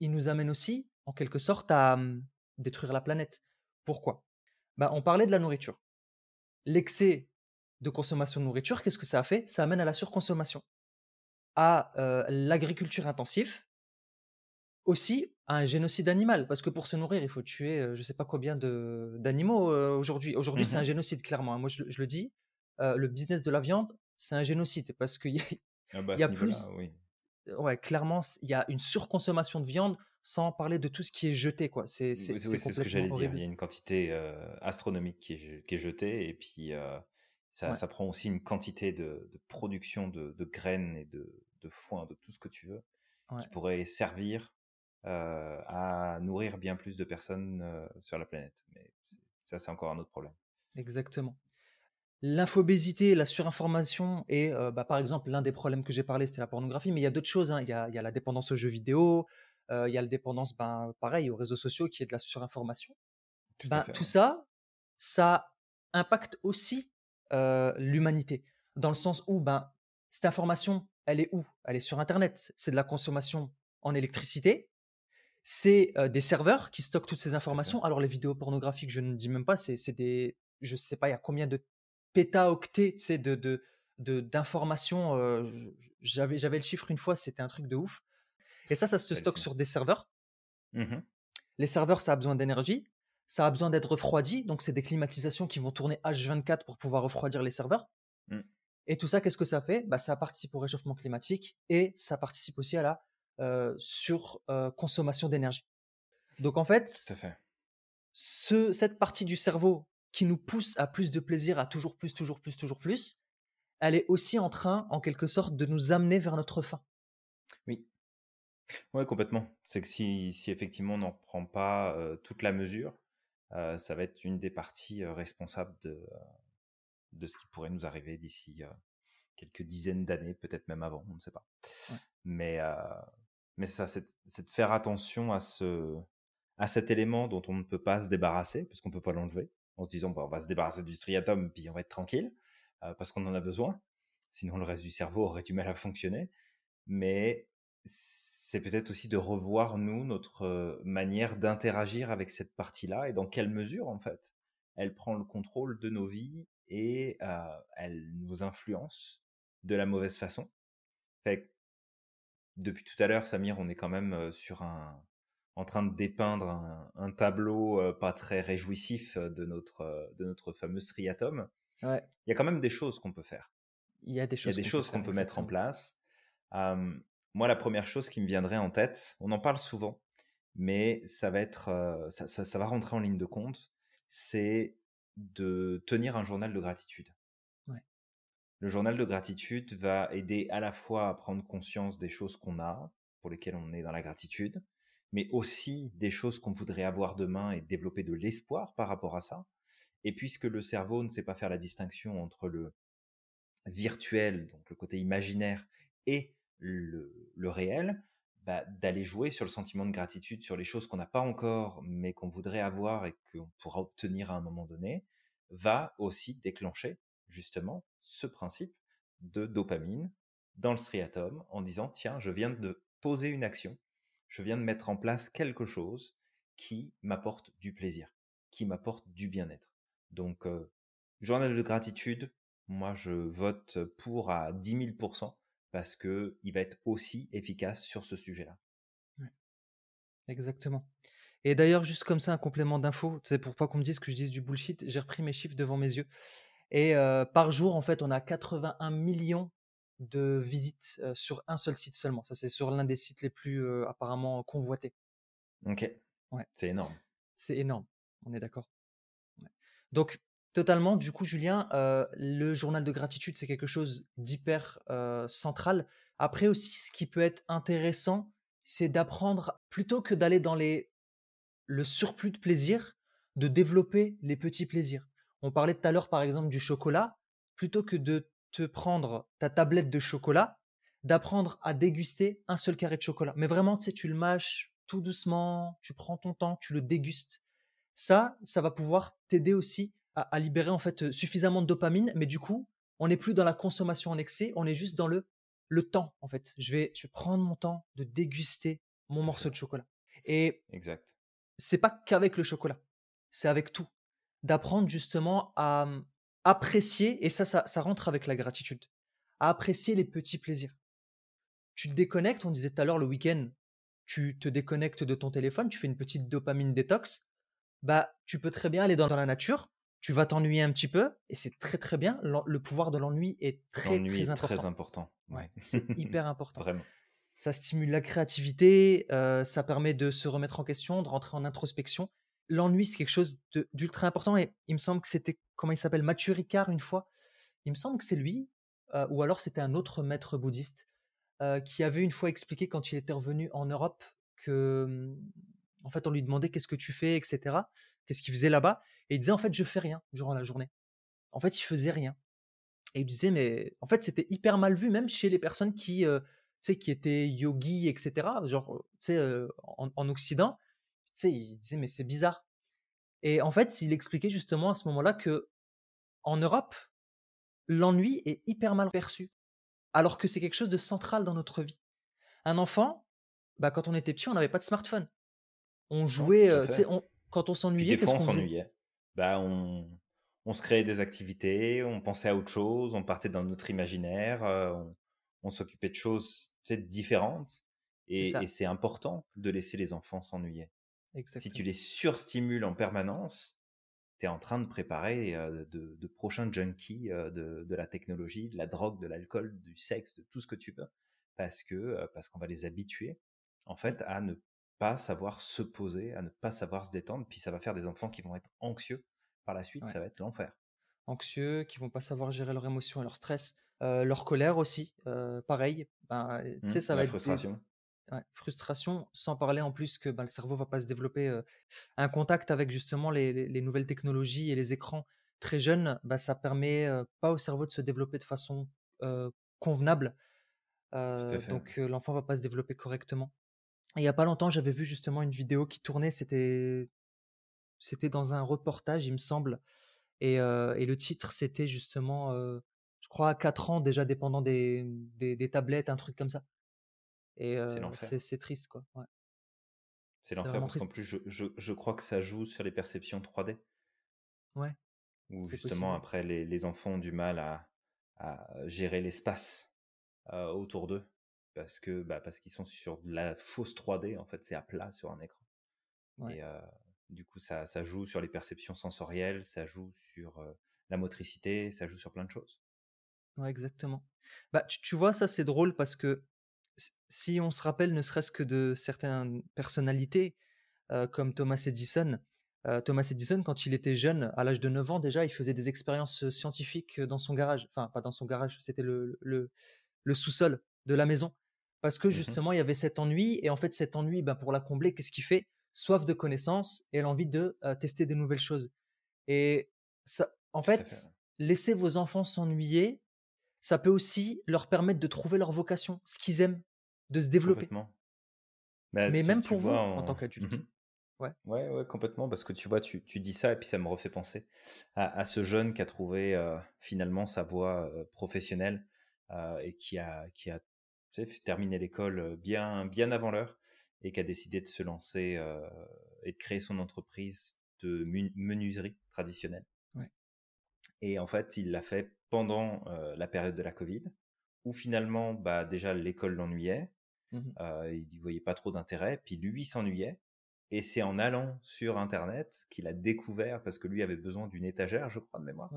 il, nous amène aussi, en quelque sorte, à mmh, détruire la planète. Pourquoi? Bah, On parlait de la nourriture. L'excès de consommation de nourriture, qu'est-ce que ça a fait? Ça amène à la surconsommation, à l'agriculture intensive, aussi à un génocide animal, parce que pour se nourrir, il faut tuer je ne sais pas combien d'animaux aujourd'hui. Aujourd'hui, c'est un mmh génocide, clairement. Hein. Moi, je, le dis, le business de la viande, c'est un génocide, parce qu'il y a, ah bah, y a plus... Oui. Ouais, clairement, il y a une surconsommation de viande, sans parler de tout ce qui est jeté. quoi. C'est ce que j'allais dire. Il y a une quantité astronomique qui est, qui est, jetée, et puis ça, ça, prend aussi une quantité de, production de, graines et de, foin, de tout ce que tu veux, qui pourrait servir à nourrir bien plus de personnes sur la planète. Mais ça, c'est encore un autre problème. Exactement. L'infobésité, la surinformation et bah, par exemple l'un des problèmes que j'ai parlé c'était la pornographie, mais il y a d'autres choses. Hein. Il, y a, la dépendance aux jeux vidéo, il y a la dépendance, ben, pareil, aux réseaux sociaux qui est de la surinformation. Tout, ben, tout ça, ça impacte aussi l'humanité dans le sens où ben, cette information, elle est où? Elle est sur Internet. C'est de la consommation en électricité c'est des serveurs qui stockent toutes ces informations. Alors les vidéos pornographiques, je ne dis même pas, c'est des, je sais pas, il y a combien de pétaoctets, c'est de de d'informations. j'avais j'avais le chiffre une fois, c'était un truc de ouf. Et ça, ça se stocke sur des serveurs. Mmh les serveurs, ça a besoin d'énergie, ça a besoin d'être refroidi, donc c'est des climatisations qui vont tourner H24 pour pouvoir refroidir les serveurs. Mmh. Et tout ça, qu'est-ce que ça fait? Bah, Ça participe au réchauffement climatique et ça participe aussi à la sur consommation d'énergie. Donc en fait, Ce, cette partie du cerveau qui nous pousse à plus de plaisir, à toujours plus, toujours plus, toujours plus, elle est aussi en train, en quelque sorte, de nous amener vers notre fin. Oui. Oui, complètement. C'est que si, si, effectivement on n'en prend pas toute la mesure, ça va être une des parties responsables de, de ce qui pourrait nous arriver d'ici quelques dizaines d'années, peut-être même avant, on ne sait pas. Mais, mais ça, c'est de faire attention à, ce, à cet élément dont on ne peut pas se débarrasser, puisqu'on ne peut pas l'enlever, en se disant, bah, on va se débarrasser du striatum, puis on va être tranquille, euh, parce qu'on en a besoin. Sinon, le reste du cerveau aurait du mal à fonctionner. Mais c'est peut-être aussi de revoir, nous, notre euh, manière d'interagir avec cette partie-là et dans quelle mesure, en fait, elle prend le contrôle de nos vies et euh, elle nous influence de la mauvaise façon. Fait depuis tout à l'heure, Samir, on est quand même sur un, en train de dépeindre un, tableau pas très réjouissif de notre, de notre fameux striatum, il y a quand même des choses qu'on peut faire. Il y a des choses, des choses qu'on peut, mettre en place. moi, la première chose qui me viendrait en tête, on en parle souvent, mais ça va être, ça, ça, va rentrer en ligne de compte, c'est de tenir un journal de gratitude. Le journal de gratitude va aider à la fois à prendre conscience des choses qu'on a, pour lesquelles on est dans la gratitude, mais aussi des choses qu'on voudrait avoir demain et développer de l'espoir par rapport à ça. Et puisque le cerveau ne sait pas faire la distinction entre le virtuel, donc le côté imaginaire, et le, réel, bah, d'aller jouer sur le sentiment de gratitude, sur les choses qu'on n'a pas encore, mais qu'on voudrait avoir et qu'on pourra obtenir à un moment donné, va aussi déclencher justement ce principe de dopamine dans le striatum en disant tiens, je viens de poser une action, je viens de mettre en place quelque chose qui m'apporte du plaisir, qui m'apporte du bien-être. Donc, journal de gratitude, moi je vote pour à 10 000% parce qu'il va être aussi efficace sur ce sujet-là. Exactement. Et d'ailleurs, juste comme ça, un complément d'info, c'est pour pas qu'on me dise que je dise du bullshit, j'ai repris mes chiffres devant mes yeux. Et par jour, en fait, on a 81 millions de visites sur un seul site seulement. Ça, c'est sur l'un des sites les plus apparemment convoités. Ok. Ouais. C'est énorme. C'est énorme. On est d'accord. Donc, totalement, du coup, Julien, le journal de gratitude, c'est quelque chose d'hyper central. Après aussi, ce qui peut être intéressant, c'est d'apprendre, plutôt que d'aller dans les, le surplus de plaisir, de développer les petits plaisirs. On parlait tout à l'heure, par exemple, du chocolat. Plutôt que de te prendre ta tablette de chocolat, d'apprendre à déguster un seul carré de chocolat. Mais vraiment, tu sais, tu le mâches tout doucement, tu prends ton temps, tu le dégustes. Ça, ça va pouvoir t'aider aussi à, libérer en fait suffisamment de dopamine, mais du coup, on n'est plus dans la consommation en excès, on est juste dans le, le temps en fait. Je vais, je vais prendre mon temps de déguster mon morceau de chocolat. Et exact. C'est pas qu'avec le chocolat, c'est avec tout. D'apprendre justement à, apprécier, et ça, ça, rentre avec la gratitude, à apprécier les petits plaisirs. Tu te déconnectes, on disait tout à l'heure le week-end, tu te déconnectes de ton téléphone, tu fais une petite dopamine détox, bah tu peux très bien aller dans, la nature, tu vas t'ennuyer un petit peu, et c'est très très bien. Le pouvoir de l'ennui est très très important. Très important. Ouais. C'est hyper important. Vraiment. Ça stimule la créativité, euh, ça permet de se remettre en question, de rentrer en introspection l'ennui, c'est quelque chose d'ultra important. Et il me semble que c'était, comment il s'appelle, Mathieu Ricard, une fois. Il me semble que c'est lui, euh, ou alors c'était un autre maître bouddhiste, euh, qui avait une fois expliqué quand il était revenu en Europe que, mmh, en fait, on lui demandait qu'est-ce que tu fais, etc. Qu'est-ce qu'il faisait là-bas. Et il disait, en fait, je fais rien durant la journée. En fait, il faisait rien. Et il disait, mais en fait, c'était hyper mal vu, même chez les personnes qui, euh, qui étaient yogis, etc. Genre, tu sais, en, en Occident sais, il disait, mais c'est bizarre. Et en fait, il expliquait justement à ce moment-là que en Europe, l'ennui est hyper mal perçu, alors que c'est quelque chose de central dans notre vie. Un enfant, bah, quand on était petit, on n'avait pas de smartphone. On jouait, on, quand on s'ennuyait, qu'est-ce qu'on s'ennuyait bah, on, on, se créait des activités, on pensait à autre chose, on partait dans notre imaginaire, on, on s'occupait de choses différentes. Et c'est important de laisser les enfants s'ennuyer. Si tu les surstimules en permanence, tu es en train de préparer de, prochains junkies de, la technologie, de la drogue, de l'alcool, du sexe, de tout ce que tu veux, parce que parce qu'on va les habituer en fait à ne pas savoir se poser, à ne pas savoir se détendre, puis ça va faire des enfants qui vont être anxieux par la suite, ça va être l'enfer. Anxieux, qui vont pas savoir gérer leurs émotions et leur stress, leur colère aussi, pareil. Ben, mmh, ça va la frustration frustration, sans parler en plus que bah, le cerveau va pas se développer un contact avec justement les, nouvelles technologies et les écrans très jeunes, bah, ça permet pas au cerveau de se développer de façon convenable. donc l'enfant va pas se développer correctement. il y a pas longtemps, j'avais vu justement une vidéo qui tournait, c'était c'était dans un reportage, il me semble, et, le titre c'était justement, je crois à 4 ans déjà dépendant des, des tablettes, un truc comme ça. Et c'est triste, quoi. C'est l'enfer parce qu'en plus, je, je, je, crois que ça joue sur les perceptions 3D. Ouais. Où justement, après, les, les, enfants ont du mal à, à gérer l'espace autour d'eux. Parce que bah, parce qu'ils sont sur de la fausse 3D, en fait, c'est à plat sur un écran. Et du coup, ça, ça, joue sur les perceptions sensorielles, ça joue sur la motricité, ça joue sur plein de choses. Ouais, exactement. Bah, tu, tu vois, ça c'est drôle parce que si on se rappelle ne serait-ce que de certaines personnalités comme Thomas Edison, Thomas Edison, quand il était jeune, à l'âge de 9 ans déjà, il faisait des expériences scientifiques dans son garage. Enfin, pas dans son garage, c'était le, le, le sous-sol de la maison. Parce que mmh justement, il y avait cet ennui. Et en fait, cet ennui, ben, pour la combler, qu'est-ce qu'il fait? Soif de connaissances et l'envie de tester des nouvelles choses. Et ça, en fait, laisser vos enfants s'ennuyer, ça peut aussi leur permettre de trouver leur vocation, ce qu'ils aiment, de se développer. Bah, Mais même pour vous, en, tant qu'adulte. Mmh ouais. ouais. ouais, complètement. Parce que tu vois, tu, tu, dis ça et puis ça me refait penser à, ce jeune qui a trouvé finalement sa voie professionnelle et qui a, qui a terminé l'école bien, bien avant l'heure et qui a décidé de se lancer et de créer son entreprise de menuiserie traditionnelle. Et en fait, il l'a fait pendant la période de la Covid, où finalement, bah, déjà, l'école l'ennuyait, mmh il n'y voyait pas trop d'intérêt, puis lui s'ennuyait. Et c'est en allant sur Internet qu'il a découvert, parce que lui avait besoin d'une étagère, je crois, de mémoire.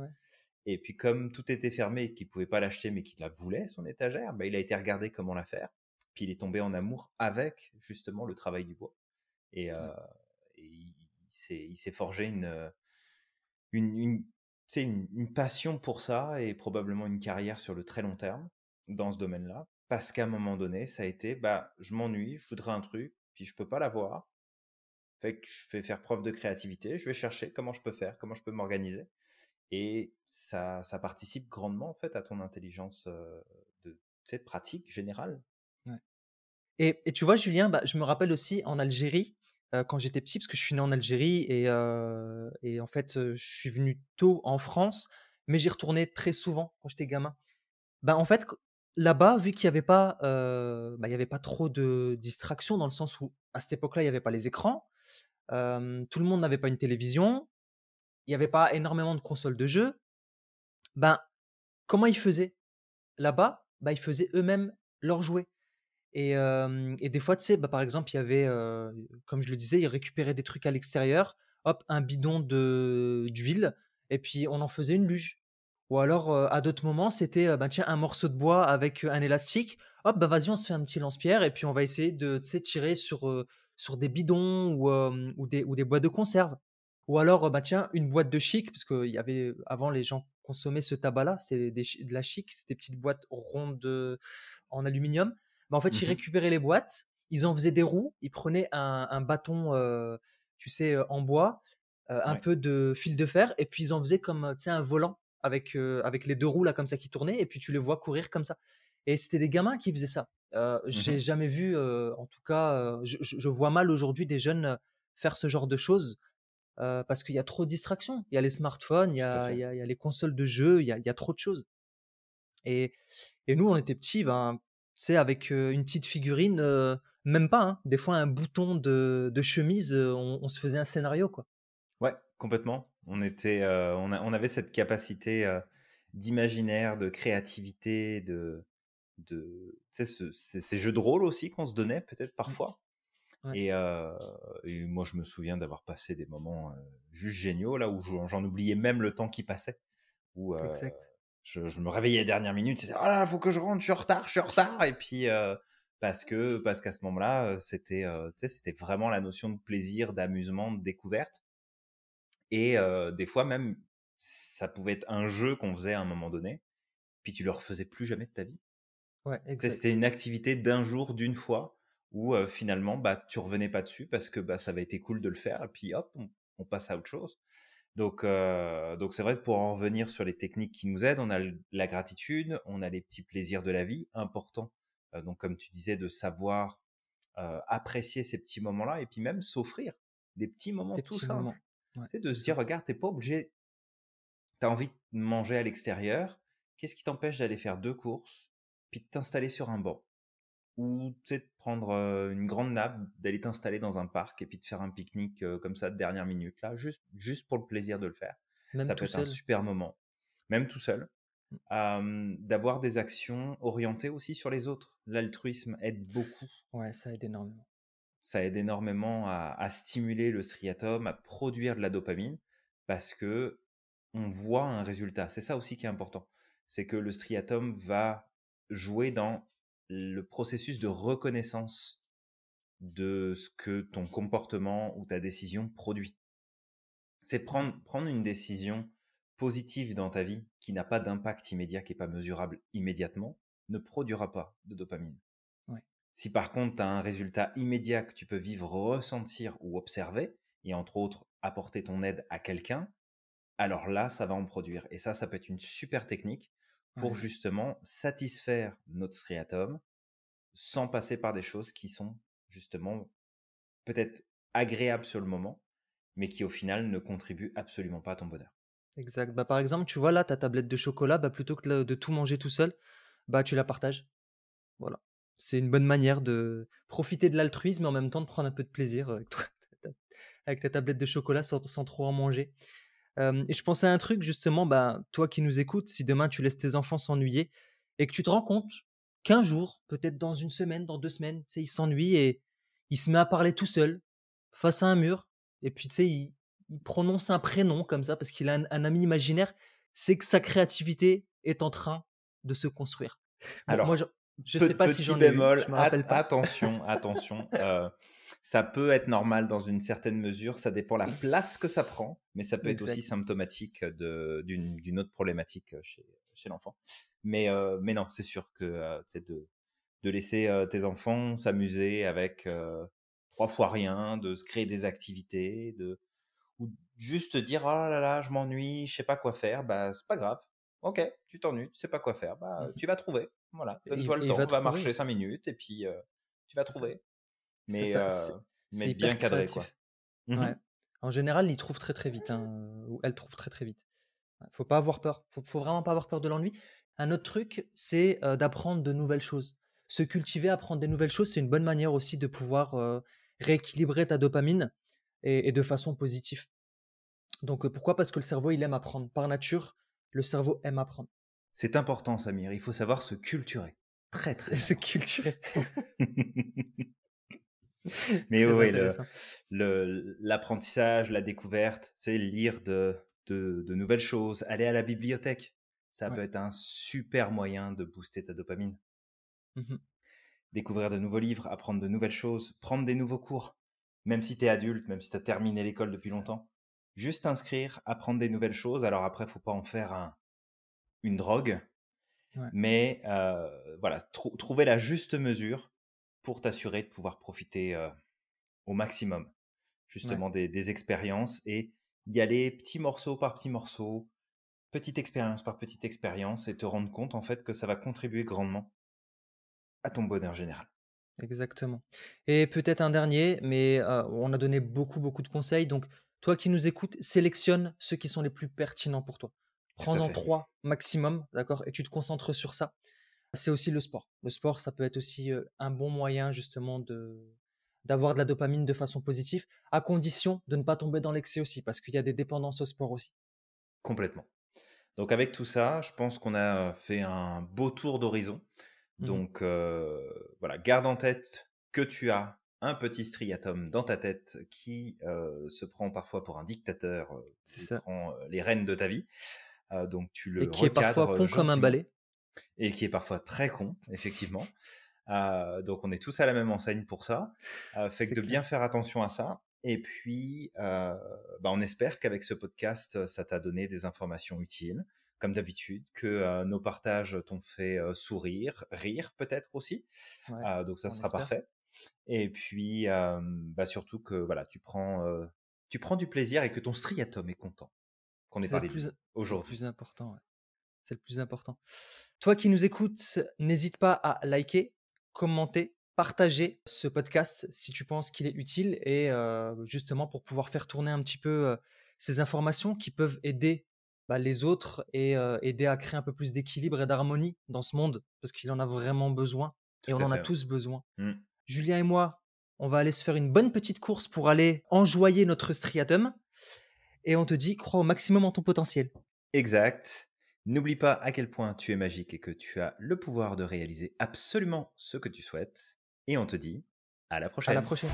Et puis comme tout était fermé et qu'il pouvait pas l'acheter, mais qu'il la voulait, son étagère, bah, il a été regarder comment la faire. Puis il est tombé en amour avec justement le travail du bois. Et, il, s'est forgé une, une, une, une, passion pour ça et probablement une carrière sur le très long terme dans ce domaine-là. Parce qu'à un moment donné, ça a été, bah, je m'ennuie, je voudrais un truc, puis je peux pas l'avoir. Fait que je vais faire preuve de créativité, je vais chercher comment je peux faire, comment je peux m'organiser. Et ça, ça participe grandement en fait à ton intelligence de cette pratique générale. Et, et, tu vois, Julien, bah, je me rappelle aussi en Algérie, quand j'étais petit, parce que je suis né en Algérie et, et en fait, je suis venu tôt en France, mais j'y retournais très souvent quand j'étais gamin. Bah, en fait, là-bas, vu qu'il n'y avait, pas, bah, y avait pas trop de distractions, dans le sens où à cette époque-là, il n'y avait pas les écrans, tout le monde n'avait pas une télévision, il n'y avait pas énormément de consoles de jeux, ben, comment ils faisaient Là-bas, ben, ils faisaient eux-mêmes leurs jouets. Et, et, des fois, tu sais, bah, par exemple, il y avait, comme je le disais, ils récupéraient des trucs à l'extérieur, hop, un bidon d'huile, et puis on en faisait une luge. Ou alors, à d'autres moments, c'était, ben, tiens, un morceau de bois avec un élastique, hop, bah vas-y, on se fait un petit lance-pierre, et puis on va essayer de tirer sur, sur des bidons ou, ou, des, ou des boîtes de conserve. Ou alors, bah tiens, une boîte de chic, parce qu'il y avait avant les gens consommaient ce tabac-là, c'est de la chic, c'est des petites boîtes rondes en aluminium. Bah, en fait, ils mmh récupéraient les boîtes, ils en faisaient des roues, ils prenaient un, bâton, tu sais, en bois, un peu de fil de fer, et puis ils en faisaient comme, tu sais, un volant avec, avec les deux roues là comme ça qui tournaient, et puis tu les vois courir comme ça. Et c'était des gamins qui faisaient ça. Euh, mmh J'ai jamais vu, en tout cas, je, je, vois mal aujourd'hui des jeunes faire ce genre de choses parce qu'il y a trop de distractions. Il y a les smartphones, il y a, il y a, les consoles de jeux, il y a, il y a trop de choses. Et, et, nous, on était petits, ben, tu avec une petite figurine, même pas, hein, des fois un bouton de, de chemise, on, se faisait un scénario, quoi. Ouais, complètement. On, était, on, a, on, avait cette capacité d'imaginaire, de créativité, de, de ce, ces jeux de rôle aussi qu'on se donnait peut-être mmh. parfois. Et, moi, je me souviens d'avoir passé des moments juste géniaux, là où j'en oubliais même le temps qui passait. Où je, me réveillais dernière minute, c'était ah là, faut que je rentre, je suis en retard, je suis en retard. Et puis parce que parce qu'à ce moment-là, c'était c'était vraiment la notion de plaisir, d'amusement, de découverte. Et des fois même, ça pouvait être un jeu qu'on faisait à un moment donné, puis tu le refaisais plus jamais de ta vie. Ouais, C'était une activité d'un jour, d'une fois où finalement bah tu revenais pas dessus parce que bah ça avait été cool de le faire et puis hop on, passe à autre chose. Donc donc c'est vrai que pour en revenir sur les techniques qui nous aident, on a la gratitude, on a les petits plaisirs de la vie importants. donc comme tu disais de savoir apprécier ces petits moments-là et puis même s'offrir des petits moments tout simples. C'est de se dire regarde t'es pas obligé, tu as envie de manger à l'extérieur, qu'est-ce qui t'empêche d'aller faire deux courses puis de t'installer sur un banc? Ou tu sais, de prendre une grande nappe, d'aller t'installer dans un parc et puis de faire un pique-nique comme ça de dernière minute, là, juste, juste pour le plaisir de le faire. ça peut être un super moment, même tout seul. Mmh. d'avoir des actions orientées aussi sur les autres. L'altruisme aide beaucoup. Ouais, ça aide énormément. Ça aide énormément à, stimuler le striatum, à produire de la dopamine, parce que on voit un résultat. C'est ça aussi qui est important. C'est que le striatum va jouer dans le processus de reconnaissance de ce que ton comportement ou ta décision produit. C'est prendre, prendre une décision positive dans ta vie qui n'a pas d'impact immédiat, qui n'est pas mesurable immédiatement, ne produira pas de dopamine. Si par contre, tu as un résultat immédiat que tu peux vivre, ressentir ou observer, et entre autres apporter ton aide à quelqu'un, alors là, ça va en produire. Et ça, ça peut être une super technique pour justement satisfaire notre striatum sans passer par des choses qui sont justement peut-être agréables sur le moment, mais qui au final ne contribuent absolument pas à ton bonheur. Exact. Bah, par exemple, tu vois là, ta tablette de chocolat, bah, plutôt que de tout manger tout seul, bah, tu la partages. Voilà. C'est une bonne manière de profiter de l'altruisme, mais en même temps de prendre un peu de plaisir avec, toi, avec ta tablette de chocolat sans, trop en manger. et je pensais à un truc, justement, bah, toi qui nous écoutes, si demain tu laisses tes enfants s'ennuyer et que tu te rends compte qu'un jour, peut-être dans une semaine, dans deux semaines, il s'ennuie et il se met à parler tout seul, face à un mur, et puis tu sais, il, prononce un prénom comme ça parce qu'il a un, ami imaginaire, c'est que sa créativité est en train de se construire. Alors, moi, je, ne sais pas si j'en ai bémol, attention, attention. Euh, ça peut être normal dans une certaine mesure, ça dépend la place que ça prend, mais ça peut être aussi symptomatique d'une autre problématique chez, chez l'enfant. Mais, euh, mais non, c'est sûr que c'est euh, de, de laisser euh, tes enfants s'amuser avec trois fois rien, de se créer des activités, de ou juste dire oh là là, je m'ennuie, je sais pas quoi faire, bah c'est pas grave. Ok, tu t'ennuies, tu sais pas quoi faire, bah mmh tu vas trouver. Voilà, donne-toi le temps, va, va marcher cinq minutes et puis tu vas trouver. Mais, mais bien cadré quoi. Mmh en général, il trouve très très vite, hein, ou elle trouve très très vite. Faut pas avoir peur. Faut, faut vraiment pas avoir peur de l'ennui. Un autre truc, c'est d'apprendre de nouvelles choses. Se cultiver, apprendre des nouvelles choses, c'est une bonne manière aussi de pouvoir rééquilibrer ta dopamine et, de façon positive. Donc pourquoi? Parce que le cerveau, il aime apprendre. Par nature, le cerveau aime apprendre. C'est important, Samir. Il faut savoir se culturer. Très, très. se culturer. Mais oui, l'apprentissage, la découverte, c'est lire de, de, nouvelles choses, aller à la bibliothèque. Ça peut être un super moyen de booster ta dopamine. Mmh Découvrir de nouveaux livres, apprendre de nouvelles choses, prendre des nouveaux cours, même si tu es adulte, même si tu as terminé l'école depuis longtemps. Juste inscrire, apprendre des nouvelles choses. Alors après, faut pas en faire un, une drogue, mais euh, voilà, trouver la juste mesure pour t'assurer de pouvoir profiter euh, au maximum justement des, des expériences et y aller petit morceau par petit morceau, petite expérience par petite expérience et te rendre compte en fait que ça va contribuer grandement à ton bonheur général. Exactement. Et peut-être un dernier, mais on a donné beaucoup, beaucoup de conseils. Donc, toi qui nous écoutes, sélectionne ceux qui sont les plus pertinents pour toi. Prends-en trois maximum, d'accord Et tu te concentres sur ça. C'est aussi le sport. Le sport, ça peut être aussi un bon moyen justement de, d'avoir de la dopamine de façon positive, à condition de ne pas tomber dans l'excès aussi, parce qu'il y a des dépendances au sport aussi. Complètement. Donc avec tout ça, je pense qu'on a fait un beau tour d'horizon. Mmh Donc euh, voilà, garde en tête que tu as un petit striatum dans ta tête qui euh, se prend parfois pour un dictateur, euh, qui prend les rênes de ta vie. donc tu le et qui est parfois con comme un balai. Et qui est parfois très con, effectivement. donc on est tous à la même enseigne pour ça. fait que de bien faire attention à ça. Et puis, bah, on espère qu'avec ce podcast, ça t'a donné des informations utiles, comme d'habitude, que nos partages t'ont fait sourire, rire peut-être aussi. donc ça sera parfait. Et puis, bah, surtout que voilà, tu prends, tu prends du plaisir et que ton striatum est content qu'on ait parlé aujourd'hui. C'est le plus important. C'est le plus important. Toi qui nous écoutes, n'hésite pas à liker, commenter, partager ce podcast si tu penses qu'il est utile et justement pour pouvoir faire tourner un petit peu ces informations qui peuvent aider bah, les autres et aider à créer un peu plus d'équilibre et d'harmonie dans ce monde parce qu'il en a vraiment besoin et on en a tous besoin. Mmh. Julien et moi, on va aller se faire une bonne petite course pour aller enjoyer notre striatum et on te dit crois au maximum en ton potentiel. Exact. N'oublie pas à quel point tu es magique et que tu as le pouvoir de réaliser absolument ce que tu souhaites. Et on te dit À la prochaine. À la prochaine.